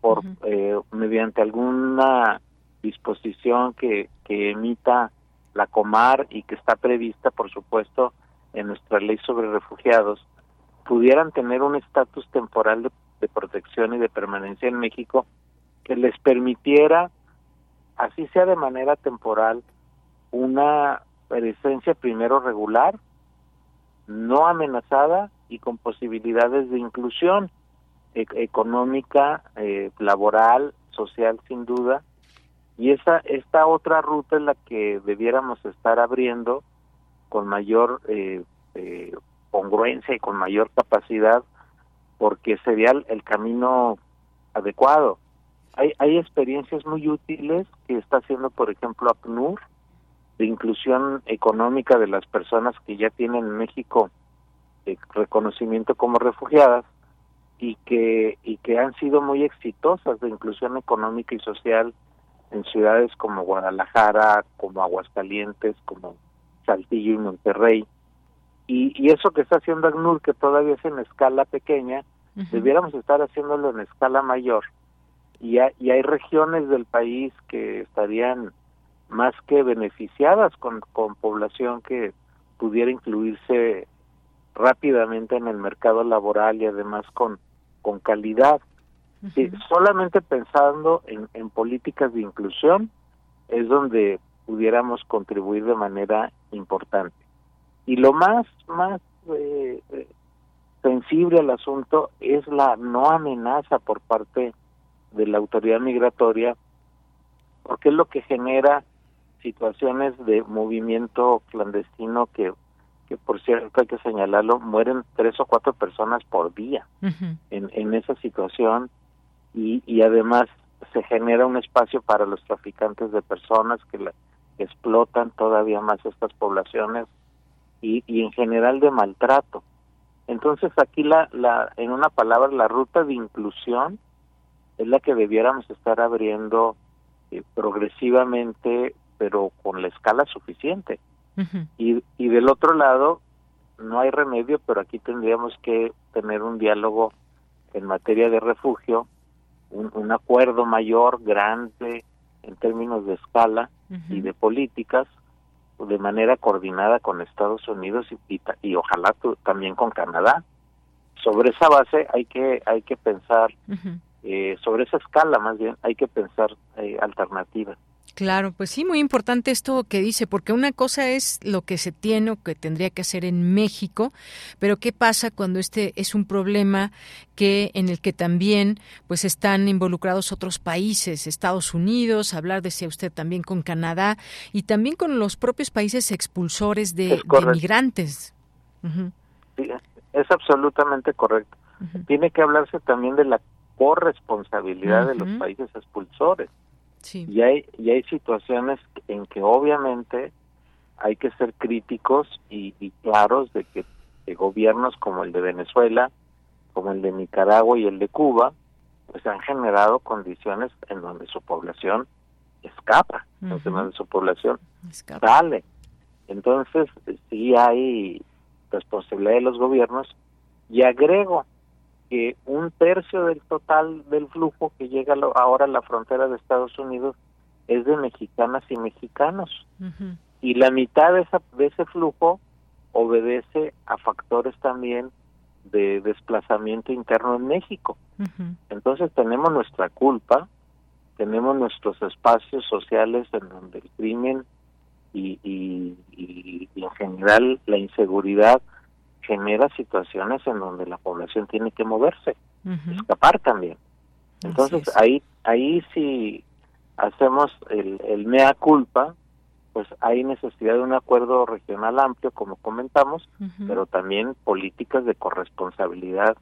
por eh, mediante alguna disposición que, que emita la Comar y que está prevista, por supuesto, en nuestra ley sobre refugiados, pudieran tener un estatus temporal de, de protección y de permanencia en México que les permitiera así sea de manera temporal, una presencia primero regular, no amenazada y con posibilidades de inclusión e-, económica, eh, laboral, social sin duda. Y esa esta otra ruta es la que debiéramos estar abriendo con mayor eh, eh, congruencia y con mayor capacidad, porque sería el camino adecuado hay, hay experiencias muy útiles que está haciendo, por ejemplo, APNUR, de inclusión económica de las personas que ya tienen en México eh, reconocimiento como refugiadas y que y que han sido muy exitosas de inclusión económica y social en ciudades como Guadalajara, como Aguascalientes, como Saltillo y Monterrey. Y, y eso que está haciendo ACNUR, que todavía es en escala pequeña, debiéramos estar haciéndolo en escala mayor y, hay regiones del país que estarían más que beneficiadas con, con población que pudiera incluirse rápidamente en el mercado laboral y además con, con calidad. solamente pensando en, en políticas de inclusión es donde pudiéramos contribuir de manera importante. Y lo más, más eh, eh sensible al asunto es la no amenaza por parte de la autoridad migratoria, porque es lo que genera situaciones de movimiento clandestino que, que por cierto hay que señalarlo, mueren tres o cuatro personas por día en, en esa situación y, y además se genera un espacio para los traficantes de personas que la, explotan todavía más estas poblaciones y, y en general de maltrato. Entonces aquí la, la, en una palabra, la ruta de inclusión es la que debiéramos estar abriendo eh, progresivamente, pero con la escala suficiente. y, y del otro lado, no hay remedio, pero aquí tendríamos que tener un diálogo en materia de refugio, un, un acuerdo mayor, grande, en términos de escala y de políticas, de manera coordinada con Estados Unidos y, y, ojalá también con Canadá. Sobre esa base hay que hay que pensar eh, sobre esa escala más bien hay que pensar eh, alternativas. Claro, pues sí, muy importante esto que dice, porque una cosa es lo que se tiene o que tendría que hacer en México, pero qué pasa cuando este es un problema que en el que también pues están involucrados otros países, Estados Unidos, hablar decía usted también con Canadá y también con los propios países expulsores de, migrantes. es absolutamente correcto. Tiene que hablarse también de la corresponsabilidad de los países expulsores. Y, hay, y hay situaciones en que obviamente hay que ser críticos y, claros de que gobiernos como el de Venezuela, como el de Nicaragua y el de Cuba, pues han generado condiciones en donde su población escapa, en donde su población sale. Entonces, sí hay responsabilidad de los gobiernos. Y agrego, que un tercio del total del flujo que llega ahora a la frontera de Estados Unidos es de mexicanas y mexicanos. Y la mitad de, esa, de ese flujo obedece a factores también de desplazamiento interno en México. Entonces tenemos nuestra culpa, tenemos nuestros espacios sociales en donde el crimen y, y, y en general la inseguridad genera situaciones en donde la población tiene que moverse, escapar también. Entonces ahí ahí si hacemos el, el mea culpa, pues hay necesidad de un acuerdo regional amplio, como comentamos, pero también políticas de corresponsabilidad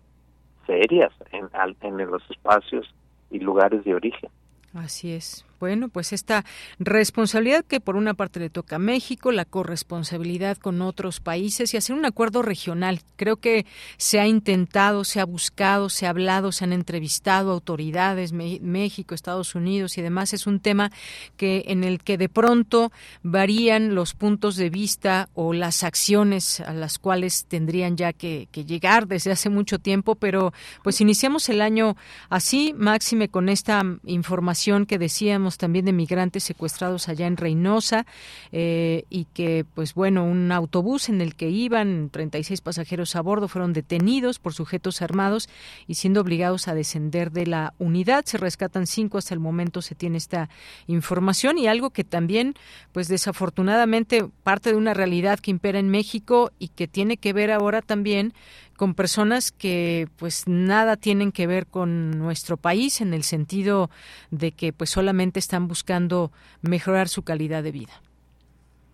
serias en, en los espacios y lugares de origen. Así es. Bueno, pues esta responsabilidad que por una parte le toca a México, la corresponsabilidad con otros países y hacer un acuerdo regional. Creo que se ha intentado, se ha buscado, se ha hablado, se han entrevistado autoridades, México, Estados Unidos y demás. Es un tema que en el que de pronto varían los puntos de vista o las acciones a las cuales tendrían ya que, que llegar desde hace mucho tiempo, pero pues iniciamos el año así, máxime con esta información que decíamos también de migrantes secuestrados allá en Reynosa eh, y que, pues bueno, un autobús en el que iban 36 pasajeros a bordo fueron detenidos por sujetos armados y siendo obligados a descender de la unidad. Se rescatan cinco hasta el momento, se tiene esta información y algo que también, pues desafortunadamente, parte de una realidad que impera en México y que tiene que ver ahora también con personas que pues nada tienen que ver con nuestro país en el sentido de que pues solamente están buscando mejorar su calidad de vida.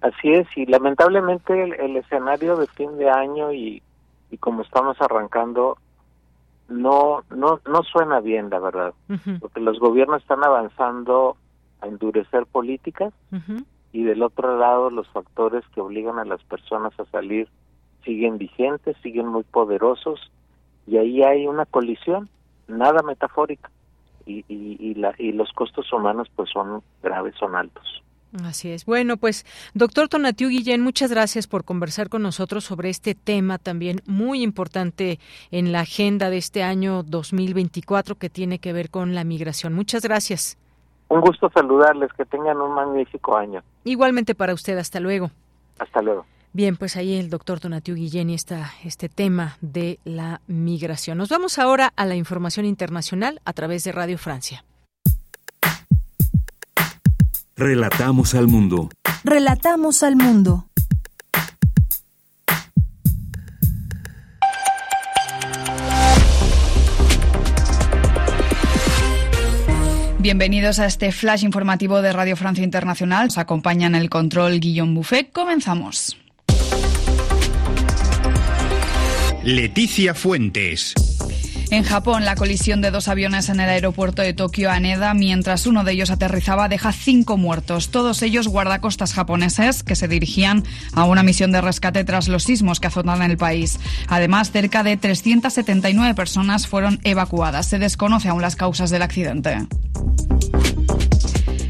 Así es, y lamentablemente el, escenario de fin de año y, y, como estamos arrancando no no no suena bien, la verdad, porque los gobiernos están avanzando a endurecer políticas y del otro lado los factores que obligan a las personas a salir siguen vigentes, siguen muy poderosos y ahí hay una colisión, nada metafórica y, y, la, y los costos humanos pues son graves, son altos. Así es. Bueno, pues doctor Tonatiu Guillén, muchas gracias por conversar con nosotros sobre este tema también muy importante en la agenda de este año 2024 que tiene que ver con la migración. Muchas gracias. Un gusto saludarles, que tengan un magnífico año. Igualmente para usted, hasta luego. Hasta luego. Bien, pues ahí el doctor Tonatiu Guillén y está este tema de la migración. Nos vamos ahora a la información internacional a través de Radio Francia. Relatamos al mundo. Relatamos al mundo. Bienvenidos a este flash informativo de Radio Francia Internacional. Nos acompaña en el control Guillaume Buffet. Comenzamos. Leticia Fuentes. En Japón, la colisión de dos aviones en el aeropuerto de Tokio Aneda, mientras uno de ellos aterrizaba, deja cinco muertos, todos ellos guardacostas japoneses que se dirigían a una misión de rescate tras los sismos que azotan el país. Además, cerca de 379 personas fueron evacuadas. Se desconoce aún las causas del accidente.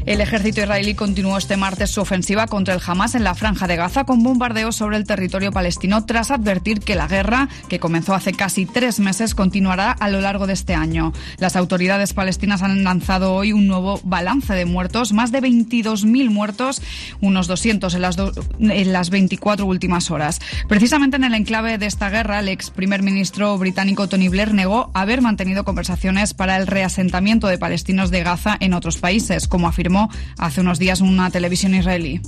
El ejército israelí continuó este martes su ofensiva contra el Hamas en la franja de Gaza con bombardeos sobre el territorio palestino tras advertir que la guerra, que comenzó hace casi tres meses, continuará a lo largo de este año. Las autoridades palestinas han lanzado hoy un nuevo balance de muertos, más de 22.000 muertos, unos 200 en las, las 24 últimas horas. Precisamente en el enclave de esta guerra, el ex primer ministro británico Tony Blair negó haber mantenido conversaciones para el reasentamiento de palestinos de Gaza en otros países, como afirmó hace unos días una televisión israelí.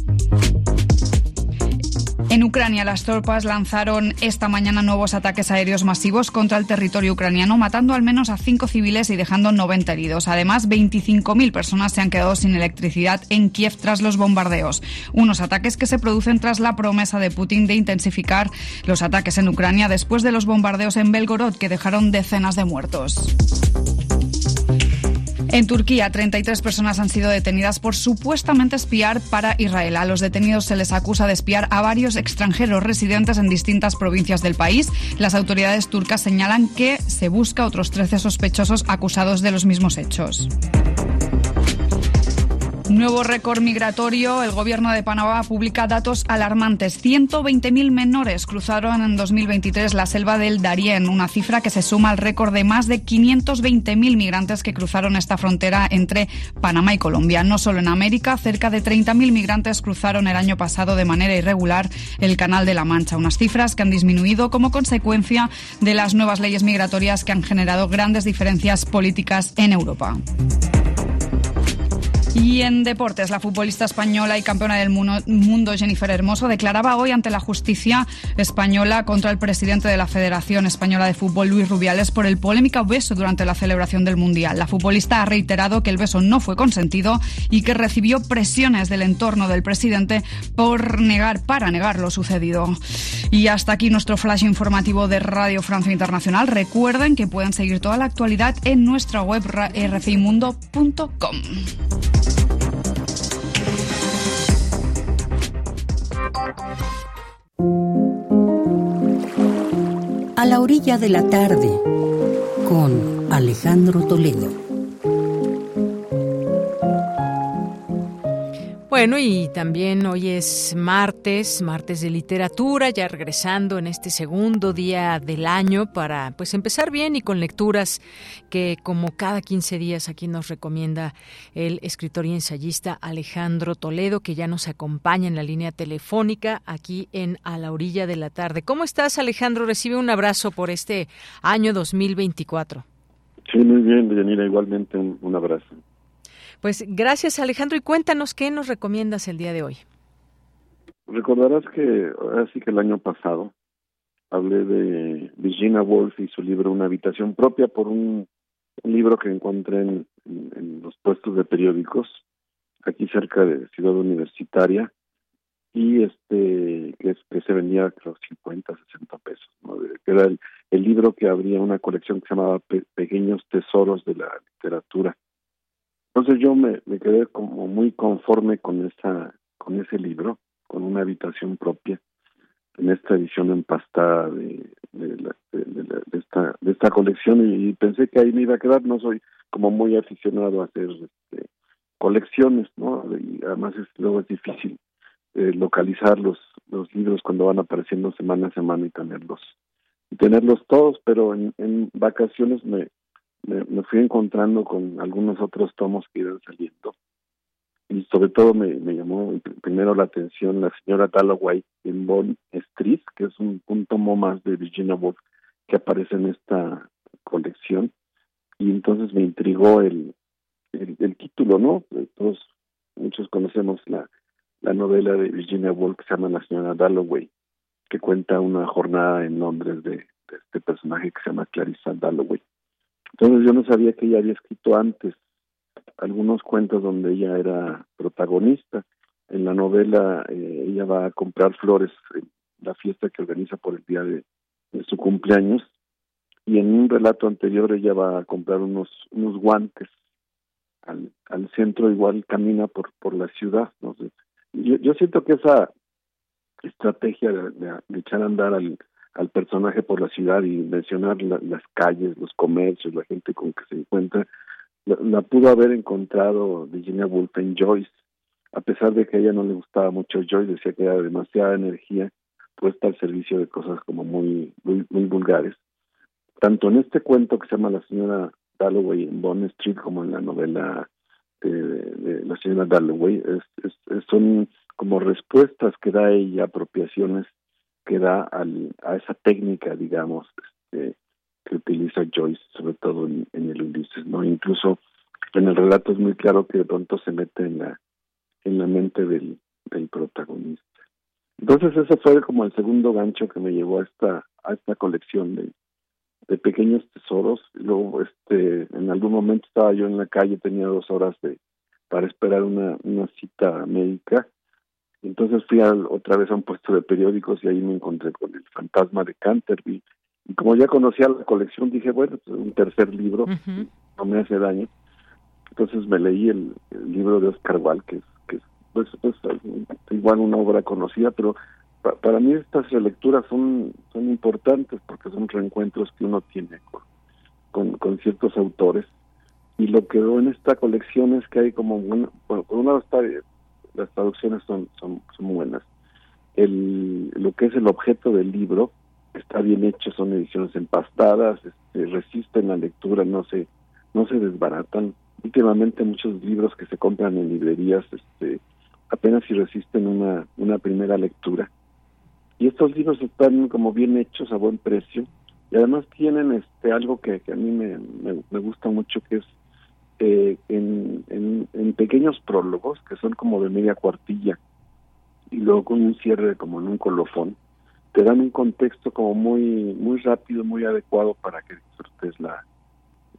En Ucrania, las tropas lanzaron esta mañana nuevos ataques aéreos masivos contra el territorio ucraniano, matando al menos a cinco civiles y dejando 90 heridos. Además, 25.000 personas se han quedado sin electricidad en Kiev tras los bombardeos. Unos ataques que se producen tras la promesa de Putin de intensificar los ataques en Ucrania después de los bombardeos en Belgorod, que dejaron decenas de muertos. En Turquía, 33 personas han sido detenidas por supuestamente espiar para Israel. A los detenidos se les acusa de espiar a varios extranjeros residentes en distintas provincias del país. Las autoridades turcas señalan que se busca otros 13 sospechosos acusados de los mismos hechos. Nuevo récord migratorio. El gobierno de Panamá publica datos alarmantes. 120.000 menores cruzaron en 2023 la selva del Darién, una cifra que se suma al récord de más de 520.000 migrantes que cruzaron esta frontera entre Panamá y Colombia. No solo en América, cerca de 30.000 migrantes cruzaron el año pasado de manera irregular el Canal de la Mancha, unas cifras que han disminuido como consecuencia de las nuevas leyes migratorias que han generado grandes diferencias políticas en Europa. Y en deportes, la futbolista española y campeona del mundo Jennifer Hermoso declaraba hoy ante la justicia española contra el presidente de la Federación Española de Fútbol, Luis Rubiales, por el polémico beso durante la celebración del Mundial. La futbolista ha reiterado que el beso no fue consentido y que recibió presiones del entorno del presidente por negar, para negar lo sucedido. Y hasta aquí nuestro flash informativo de Radio Francia Internacional. Recuerden que pueden seguir toda la actualidad en nuestra web rcimundo.com. A la orilla de la tarde, con Alejandro Toledo. Bueno, y también hoy es martes, martes de literatura, ya regresando en este segundo día del año para pues empezar bien y con lecturas que como cada 15 días aquí nos recomienda el escritor y ensayista Alejandro Toledo, que ya nos acompaña en la línea telefónica aquí en A la orilla de la tarde. ¿Cómo estás, Alejandro? Recibe un abrazo por este año 2024. Sí, muy bien, Deyanira, igualmente un abrazo. Pues gracias Alejandro. Y cuéntanos qué nos recomiendas el día de hoy. Recordarás que así que el año pasado hablé de Virginia Woolf y su libro Una habitación propia por un, libro que encontré en, los puestos de periódicos aquí cerca de Ciudad Universitaria y este que, que se vendía creo 50, 60 pesos, que era el, libro que abría una colección que se llamaba Pequeños Tesoros de la Literatura entonces yo me, quedé como muy conforme con esa con ese libro, con una habitación propia, en esta edición empastada de, de, esta, de esta colección y, pensé que ahí me iba a quedar. No soy como muy aficionado a hacer este, colecciones, ¿no? Y además es, luego es difícil eh, localizar los, los libros cuando van apareciendo semana a semana y tenerlos y tenerlos todos, pero en, en vacaciones me, me, fui encontrando con algunos otros tomos que iban saliendo y sobre todo me, llamó primero la atención la señora Dalloway en Bond Street, que es un, tomo más de Virginia Woolf que aparece en esta colección y entonces me intrigó el, el, título, ¿no? Todos, muchos conocemos la, la novela de Virginia Woolf que se llama La señora Dalloway, que cuenta una jornada en Londres de, de este personaje que se llama Clarissa Dalloway. Entonces yo no sabía que ella había escrito antes algunos cuentos donde ella era protagonista. En la novela eh, ella va a comprar flores en la fiesta que organiza por el día de, su cumpleaños y en un relato anterior ella va a comprar unos unos guantes al, al centro igual camina por por la ciudad no yo, yo siento que esa estrategia de, de echar a andar al, al personaje por la ciudad y mencionar las calles, los comercios, la gente con que se encuentra, la, pudo haber encontrado Virginia Woolf en Joyce, a pesar de que a ella no le gustaba mucho Joyce, decía que era demasiada energía puesta al servicio de cosas como muy, muy, vulgares. Tanto en este cuento que se llama La señora Dalloway en Bond Street como en la novela de, la señora Dalloway, son como respuestas que da ella, apropiaciones que da al, a esa técnica, digamos, este, que utiliza Joyce, sobre todo en, el Ulises, ¿no? Incluso en el relato es muy claro que de pronto se mete en la en la mente del, del protagonista. Entonces ese fue como el segundo gancho que me llevó a esta a esta colección de, de pequeños tesoros. Luego, este, en algún momento estaba yo en la calle, tenía dos horas de para esperar una, una cita médica entonces fui otra vez a un puesto de periódicos y ahí me encontré con el fantasma de Canterville. Y como ya conocía la colección, dije, bueno, pues un tercer libro, no me hace daño. Entonces me leí el, libro de Oscar Wilde, que es, que pues, pues, igual una obra conocida, pero para mí estas relecturas son, son importantes porque son reencuentros que uno tiene con, con, ciertos autores. Y lo que veo en esta colección es que hay como, bueno, por un lado está las traducciones son, son, son buenas. El, lo que es el objeto del libro está bien hecho, son ediciones empastadas, este, resisten la lectura, no se, no se desbaratan. Últimamente muchos libros que se compran en librerías este, apenas si resisten una, una primera lectura. Y estos libros están como bien hechos a buen precio y además tienen este algo que, a mí me, me gusta mucho que es eh, en, en, pequeños prólogos que son como de media cuartilla y luego con un cierre como en un colofón te dan un contexto como muy muy rápido muy adecuado para que disfrutes la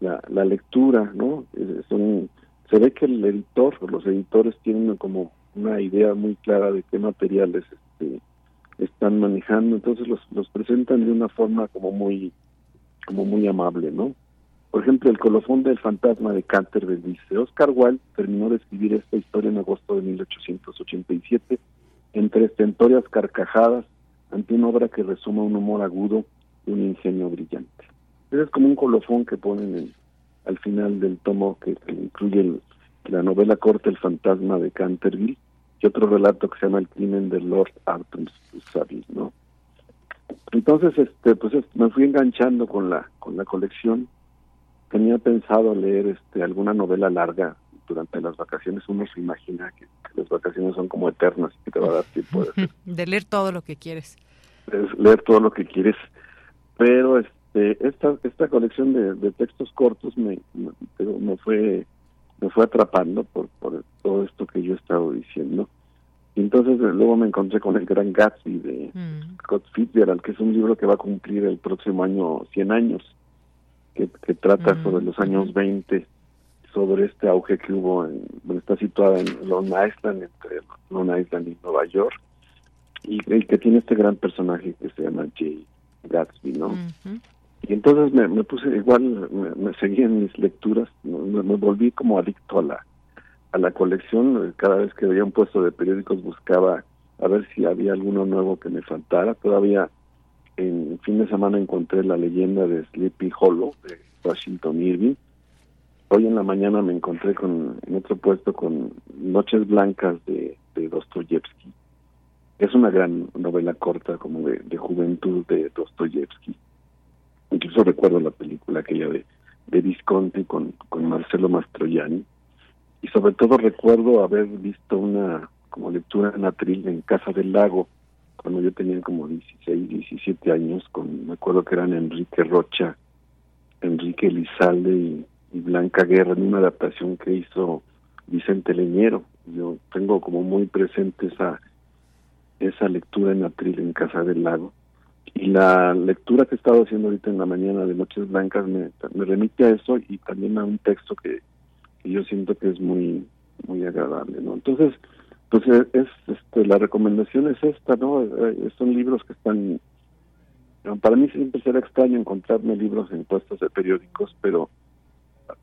la, lectura no son, se ve que el editor los editores tienen como una idea muy clara de qué materiales este, están manejando entonces los los presentan de una forma como muy como muy amable no por ejemplo, el colofón del fantasma de Canterville dice, Oscar Wilde terminó de escribir esta historia en agosto de 1887 entre estentorias carcajadas ante una obra que resuma un humor agudo un ingenio brillante. Es como un colofón que ponen al final del tomo que, incluye la novela corta El fantasma de Canterville y otro relato que se llama El crimen de Lord Arthur Saville, ¿no? Entonces, este, pues me fui enganchando con la con la colección. Tenía pensado leer este alguna novela larga durante las vacaciones. Uno se imagina que, las vacaciones son como eternas y que te va a dar tiempo de, (laughs) de leer todo lo que quieres. leer todo lo que quieres, pero este esta esta colección de, textos cortos me, me, fue me fue atrapando por, por todo esto que yo he estado diciendo entonces eh, luego me encontré con El Gran Gatsby de mm. Scott Fitzgerald, que es un libro que va a cumplir el próximo año 100 años, que, trata mm. sobre los años 20, sobre este auge que hubo, en, está situada en Long Island, entre Long Island y Nueva York, y, que tiene este gran personaje que se llama Jay Gatsby, ¿no? Y entonces me, puse, igual me, seguí en mis lecturas, me volví como adicto a la a la colección. Cada vez que veía un puesto de periódicos buscaba a ver si había alguno nuevo que me faltara. Todavía en fin de semana encontré la leyenda de Sleepy Hollow de Washington Irving. Hoy en la mañana me encontré con en otro puesto con Noches Blancas de, de Dostoyevsky. Es una gran novela corta como de, juventud de Dostoyevsky. Incluso recuerdo la película aquella de, de Visconti con, con Marcelo Mastroianni y sobre todo recuerdo haber visto una como lectura en atril en Casa del Lago cuando yo tenía como 16, 17 años, con, me acuerdo que eran Enrique Rocha, Enrique Lizalde y, Blanca Guerra en una adaptación que hizo Vicente Leñero. Yo tengo como muy presente esa esa lectura en atril en Casa del Lago. Y la lectura que he estado haciendo ahorita en la mañana de Noches Blancas me, me remite a eso y también a un texto que y yo siento que es muy muy agradable no entonces pues es este la recomendación es esta no eh, son libros que están para mí siempre será extraño encontrarme libros en puestos de periódicos pero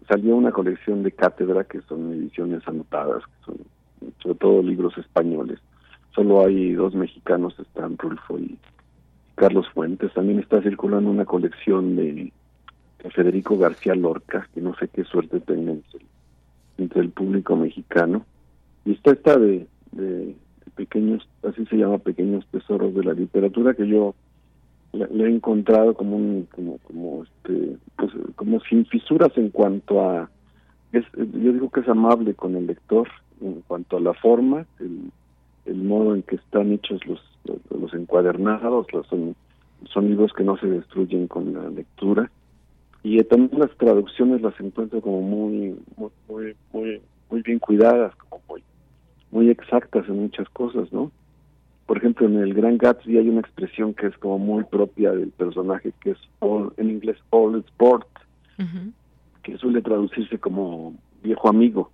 salió una colección de cátedra que son ediciones anotadas que son sobre todo libros españoles. Solo hay dos mexicanos están Rulfo y Carlos Fuentes. También está circulando una colección de, Federico García Lorca que no sé qué suerte tenga entre el público mexicano. Y está esta de, de, pequeños, así se llama, pequeños tesoros de la literatura que yo le, he encontrado como un, como, como este, pues, como sin fisuras en cuanto a, es, yo digo que es amable con el lector en cuanto a la forma, el, el modo en que están hechos los, los, encuadernados, los, son, son libros que no se destruyen con la lectura. Y también las traducciones las encuentro como muy muy muy muy, bien cuidadas como muy muy exactas en muchas cosas no por ejemplo en el Gran Gatsby hay una expresión que es como muy propia del personaje que es all, en inglés all sport que suele traducirse como viejo amigo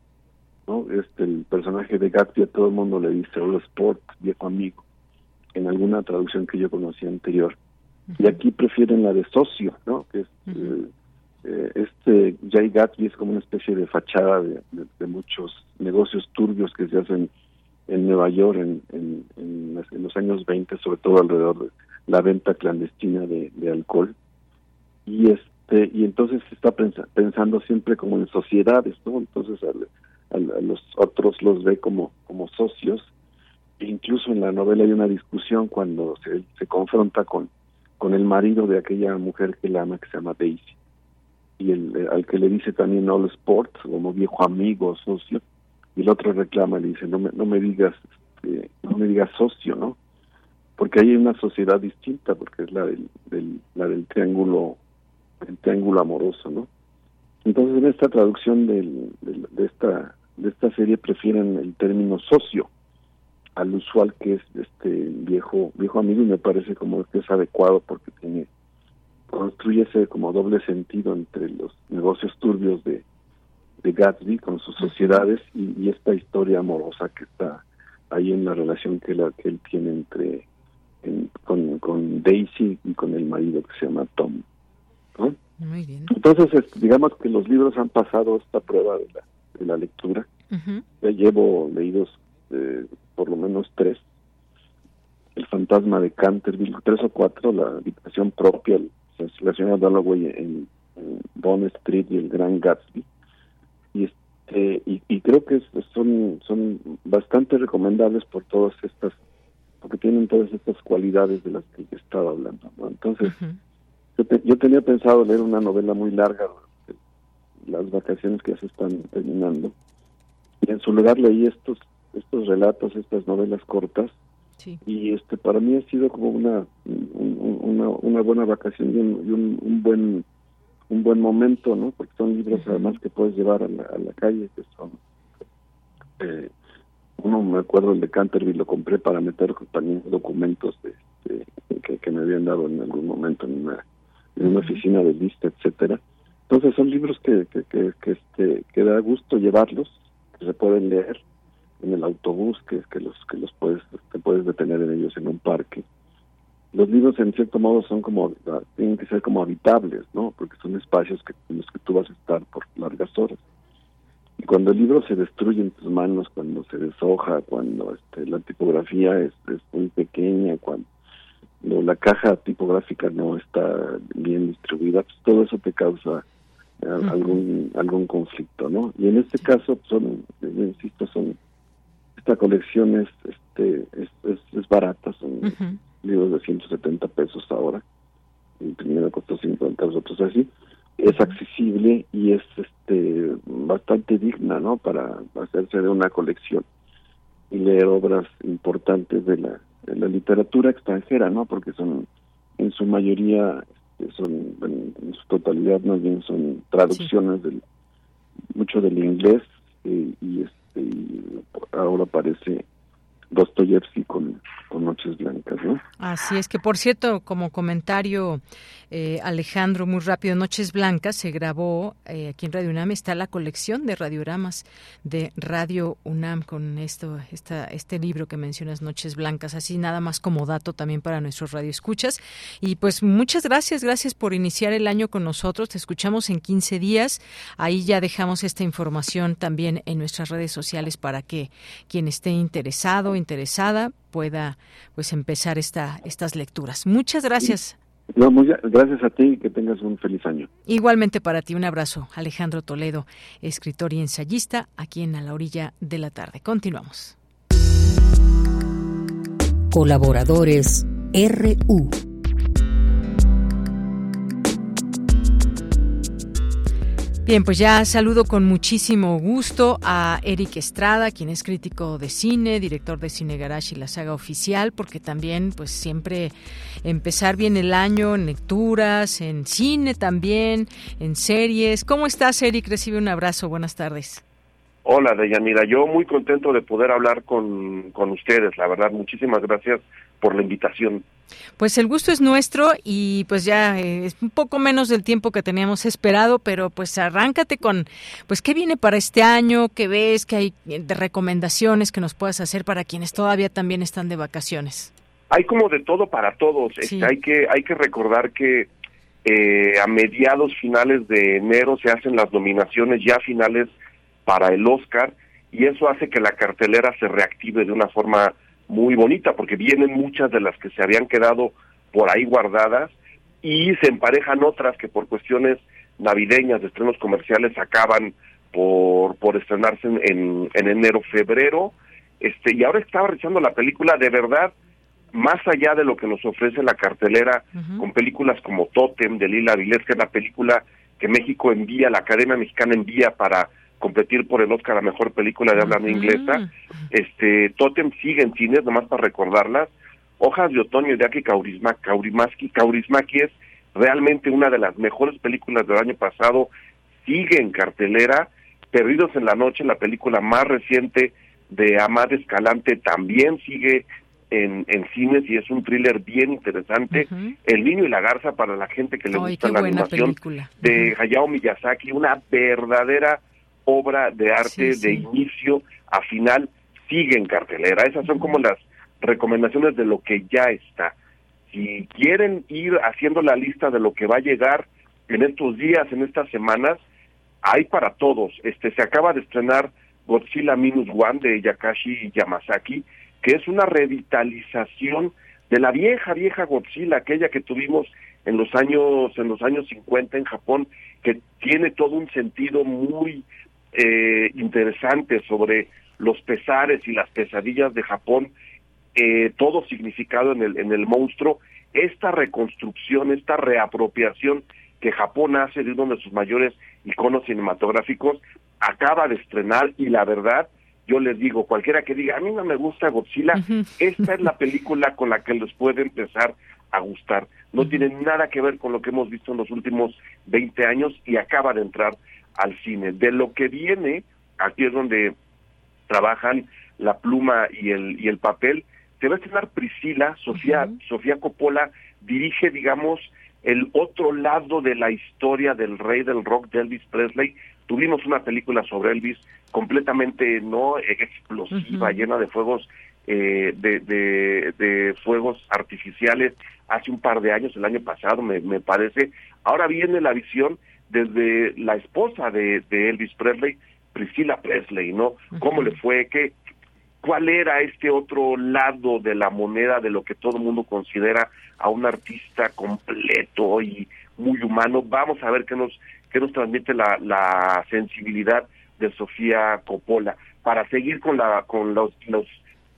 no este el personaje de Gatsby a todo el mundo le dice all sport viejo amigo en alguna traducción que yo conocí anterior. Y aquí prefieren la de socio no que es eh, este Jay Gatsby es como una especie de fachada de, muchos negocios turbios que se hacen en Nueva York en, los años 20, sobre todo alrededor de la venta clandestina de, alcohol. Y este y entonces se está pensando siempre como en sociedades, ¿no? Entonces a los otros los ve como, como socios. E incluso en la novela hay una discusión cuando se, se confronta con, con el marido de aquella mujer que la ama, que se llama Daisy y el, eh, al que le dice también All Sport, como viejo amigo, socio, y el otro reclama, le dice, no me, no me digas, este, no me digas socio, ¿no? Porque hay una sociedad distinta, porque es la del, del, la del triángulo, el triángulo amoroso, ¿no? Entonces en esta traducción del, de esta de esta serie prefieren el término socio al usual que es este viejo viejo amigo y me parece como que es adecuado porque tiene construye ese como doble sentido entre los negocios turbios de, de Gatsby con sus sociedades y, esta historia amorosa que está ahí en la relación que, la, que él tiene entre con, con Daisy y con el marido que se llama Tom. Muy bien. Entonces, digamos que los libros han pasado esta prueba de la, de la lectura. Ya llevo leídos eh, por lo menos tres. El fantasma de Canterville, tres o cuatro, la habitación propia, la señora Dalloway en, Bond Street y el Gran Gatsby. Y, este, y, creo que son, son bastante recomendables por todas estas, porque tienen todas estas cualidades de las que he estado hablando. Entonces, yo, tenía pensado leer una novela muy larga, las vacaciones que ya se están terminando. Y en su lugar leí estos estos relatos, estas novelas cortas. Y este para mí ha sido como una una, una buena vacación y, un, un, buen un buen momento, ¿no? Porque son libros además que puedes llevar a la, a la calle, que son eh, uno me acuerdo el de Canterville lo compré para meter también documentos de, que, que, me habían dado en algún momento en una en una oficina de lista, etcétera. Entonces son libros que, que, que, este, que da gusto llevarlos, que se pueden leer en el autobús, que, que los que los puedes te puedes detener en ellos en un parque. Los libros en cierto modo son como tienen que ser como habitables, ¿no? Porque son espacios que, en los que tú vas a estar por largas horas. Y cuando el libro se destruye en tus manos, cuando se deshoja, cuando este, la tipografía es, es muy pequeña, cuando la caja tipográfica no está bien distribuida, pues todo eso te causa eh, algún algún conflicto, ¿no? Y en este caso son, insisto, son esta colección es este es, es, barata, son libros de 170 pesos ahora, el primero costó 50, los otros así, es accesible y es este bastante digna, ¿no? Para hacerse de una colección y leer obras importantes de la de la literatura extranjera, ¿no? Porque son, en su mayoría, este, son, en, su totalidad más bien son traducciones del mucho del inglés eh, y este ahora parece Dostoyevsky con, con Noches Blancas, ¿no? Así es que, por cierto, como comentario, eh, Alejandro, muy rápido, Noches Blancas se grabó eh, aquí en Radio UNAM, está la colección de radiogramas de Radio UNAM con esto, esta, este libro que mencionas, Noches Blancas, así nada más como dato también para nuestros radioescuchas. Y pues muchas gracias, gracias por iniciar el año con nosotros, te escuchamos en 15 días, ahí ya dejamos esta información también en nuestras redes sociales para que quien esté interesado, interesada pueda pues empezar esta estas lecturas. Muchas gracias. gracias a ti y que tengas un feliz año. Igualmente para ti, un abrazo. Alejandro Toledo, escritor y ensayista, aquí en A la Orilla de la Tarde. Continuamos. Colaboradores RU. Bien, pues ya saludo con muchísimo gusto a Eric Estrada, quien es crítico de cine, director de Cine Garage y la saga oficial, porque también pues siempre empezar bien el año en lecturas, en cine también, en series. ¿Cómo estás, Eric? Recibe un abrazo. Buenas tardes. Hola, Deyanira. Yo muy contento de poder hablar con, con ustedes, la verdad. Muchísimas gracias por la invitación. Pues el gusto es nuestro y pues ya eh, es un poco menos del tiempo que teníamos esperado, pero pues arráncate con, pues qué viene para este año, qué ves, qué hay de recomendaciones que nos puedas hacer para quienes todavía también están de vacaciones. Hay como de todo para todos. Este, hay que hay que recordar que eh, a mediados finales de enero se hacen las nominaciones ya finales para el Oscar y eso hace que la cartelera se reactive de una forma muy bonita porque vienen muchas de las que se habían quedado por ahí guardadas y se emparejan otras que por cuestiones navideñas de estrenos comerciales acaban por, por estrenarse en, en enero, febrero. Este, y ahora estaba revisando la película de verdad, más allá de lo que nos ofrece la cartelera, con películas como Totem de Lila Vilés, que es la película que México envía, la Academia Mexicana envía para competir por el Oscar a Mejor Película de Habla No Inglesa. Este, Totem sigue en cines, nomás para recordarlas. Hojas de Otoño de Aki Kaurismaki. Kaurismaki es realmente una de las mejores películas del año pasado. Sigue en cartelera. Perdidos en la Noche, la película más reciente de Amad Escalante, también sigue en, en, cines y es un thriller bien interesante. El niño y la garza para la gente que le gusta la animación de Hayao Miyazaki, una verdadera obra de arte de inicio a final sigue en cartelera. Esas son como las recomendaciones de lo que ya está. Si quieren ir haciendo la lista de lo que va a llegar en estos días, en estas semanas, hay para todos. Este se acaba de estrenar Godzilla Minus One de Yakashi Yamazaki, que es una revitalización de la vieja, vieja Godzilla, aquella que tuvimos en los años, en los años 50 en Japón, que tiene todo un sentido muy eh, interesante sobre los pesares y las pesadillas de Japón, eh, todo significado en el, en el monstruo, esta reconstrucción, esta reapropiación que Japón hace de uno de sus mayores iconos cinematográficos, acaba de estrenar y la verdad, yo les digo, cualquiera que diga, a mí no me gusta Godzilla, esta es la película con la que les puede empezar a gustar. No tiene nada que ver con lo que hemos visto en los últimos 20 años y acaba de entrar al cine. De lo que viene, aquí es donde trabajan la pluma y el, y el papel, se va a estrenar Priscila, Sofía, Sofía Coppola dirige, digamos, el otro lado de la historia del rey del rock de Elvis Presley. Tuvimos una película sobre Elvis completamente no explosiva, llena de fuegos eh, de, de, de, fuegos artificiales hace un par de años, el año pasado me, me parece. Ahora viene la visión desde la esposa de, de Elvis Presley, Priscilla Presley, ¿no? ¿Cómo le fue? ¿Qué, ¿Cuál era este otro lado de la moneda de lo que todo el mundo considera a un artista completo y muy humano? Vamos a ver qué nos, qué nos transmite la, la sensibilidad de Sofía Coppola para seguir con la con los, los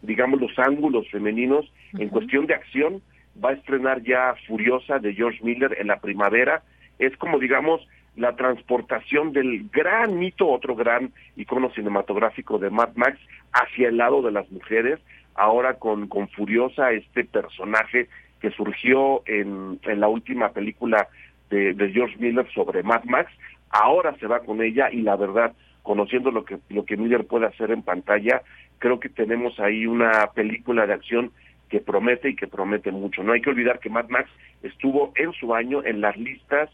digamos los ángulos femeninos en cuestión de acción va a estrenar ya Furiosa de George Miller en la primavera es como digamos la transportación del gran mito, otro gran icono cinematográfico de Mad Max, hacia el lado de las mujeres, ahora con, con Furiosa, este personaje que surgió en, en la última película de, George Miller sobre Mad Max, ahora se va con ella y la verdad, conociendo lo que, lo que Miller puede hacer en pantalla, creo que tenemos ahí una película de acción que promete y que promete mucho. No hay que olvidar que Mad Max estuvo en su año en las listas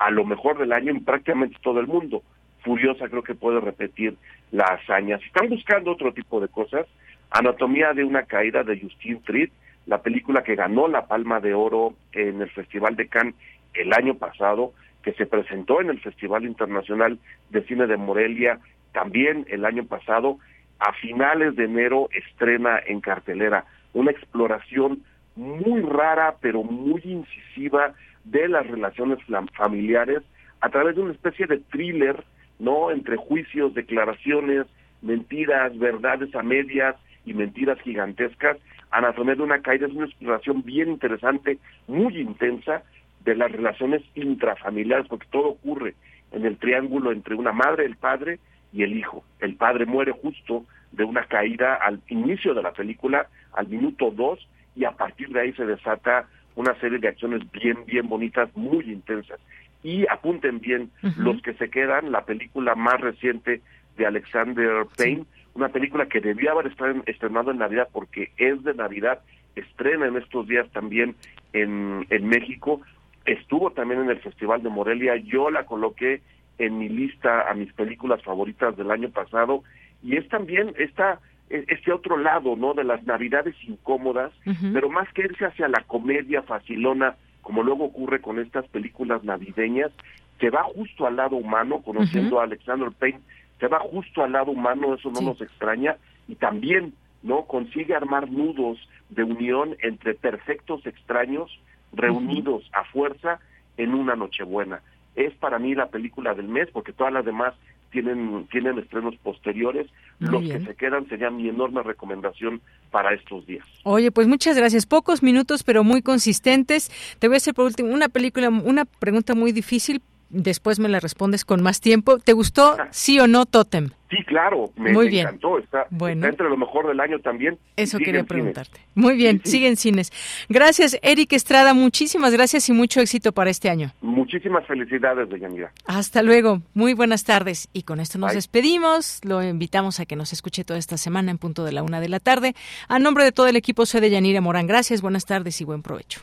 a lo mejor del año en prácticamente todo el mundo. Furiosa creo que puede repetir la hazaña. Si están buscando otro tipo de cosas, Anatomía de una caída de Justine Triet, la película que ganó la Palma de Oro en el Festival de Cannes el año pasado, que se presentó en el Festival Internacional de Cine de Morelia también el año pasado, a finales de enero estrena en cartelera una exploración muy rara pero muy incisiva de las relaciones familiares a través de una especie de thriller, ¿no? Entre juicios, declaraciones, mentiras, verdades a medias y mentiras gigantescas. Anatomía de una caída es una exploración bien interesante, muy intensa, de las relaciones intrafamiliares, porque todo ocurre en el triángulo entre una madre, el padre y el hijo. El padre muere justo de una caída al inicio de la película, al minuto dos, y a partir de ahí se desata una serie de acciones bien, bien bonitas, muy intensas. Y apunten bien, los que se quedan, la película más reciente de Alexander Payne, una película que debía haber estrenado en Navidad porque es de Navidad, estrena en estos días también en, en México, estuvo también en el Festival de Morelia, yo la coloqué en mi lista a mis películas favoritas del año pasado. Y es también esta este otro lado, ¿no? De las navidades incómodas, pero más que irse hacia la comedia facilona, como luego ocurre con estas películas navideñas, se va justo al lado humano, conociendo a Alexander Payne, se va justo al lado humano, eso no nos extraña, y también, ¿no? Consigue armar nudos de unión entre perfectos extraños reunidos a fuerza en una Nochebuena. Es para mí la película del mes, porque todas las demás tienen, tienen estrenos posteriores. Los que se quedan serían mi enorme recomendación para estos días. Oye, pues muchas gracias. Pocos minutos, pero muy consistentes. Te voy a hacer por último una película, una pregunta muy difícil. Después me la respondes con más tiempo. ¿Te gustó, sí o no, Totem? Sí, claro, me, Muy bien. encantó. Está, entre lo mejor del año también. Eso quería preguntarte. Muy bien, siguen cines. Gracias, Eric Estrada. Muchísimas gracias y mucho éxito para este año. Muchísimas felicidades, Deyanira. Hasta luego. Muy buenas tardes. Y con esto nos despedimos. Lo invitamos a que nos escuche toda esta semana en punto de la una de la tarde. A nombre de todo el equipo, soy Deyanira Morán. Gracias, buenas tardes y buen provecho.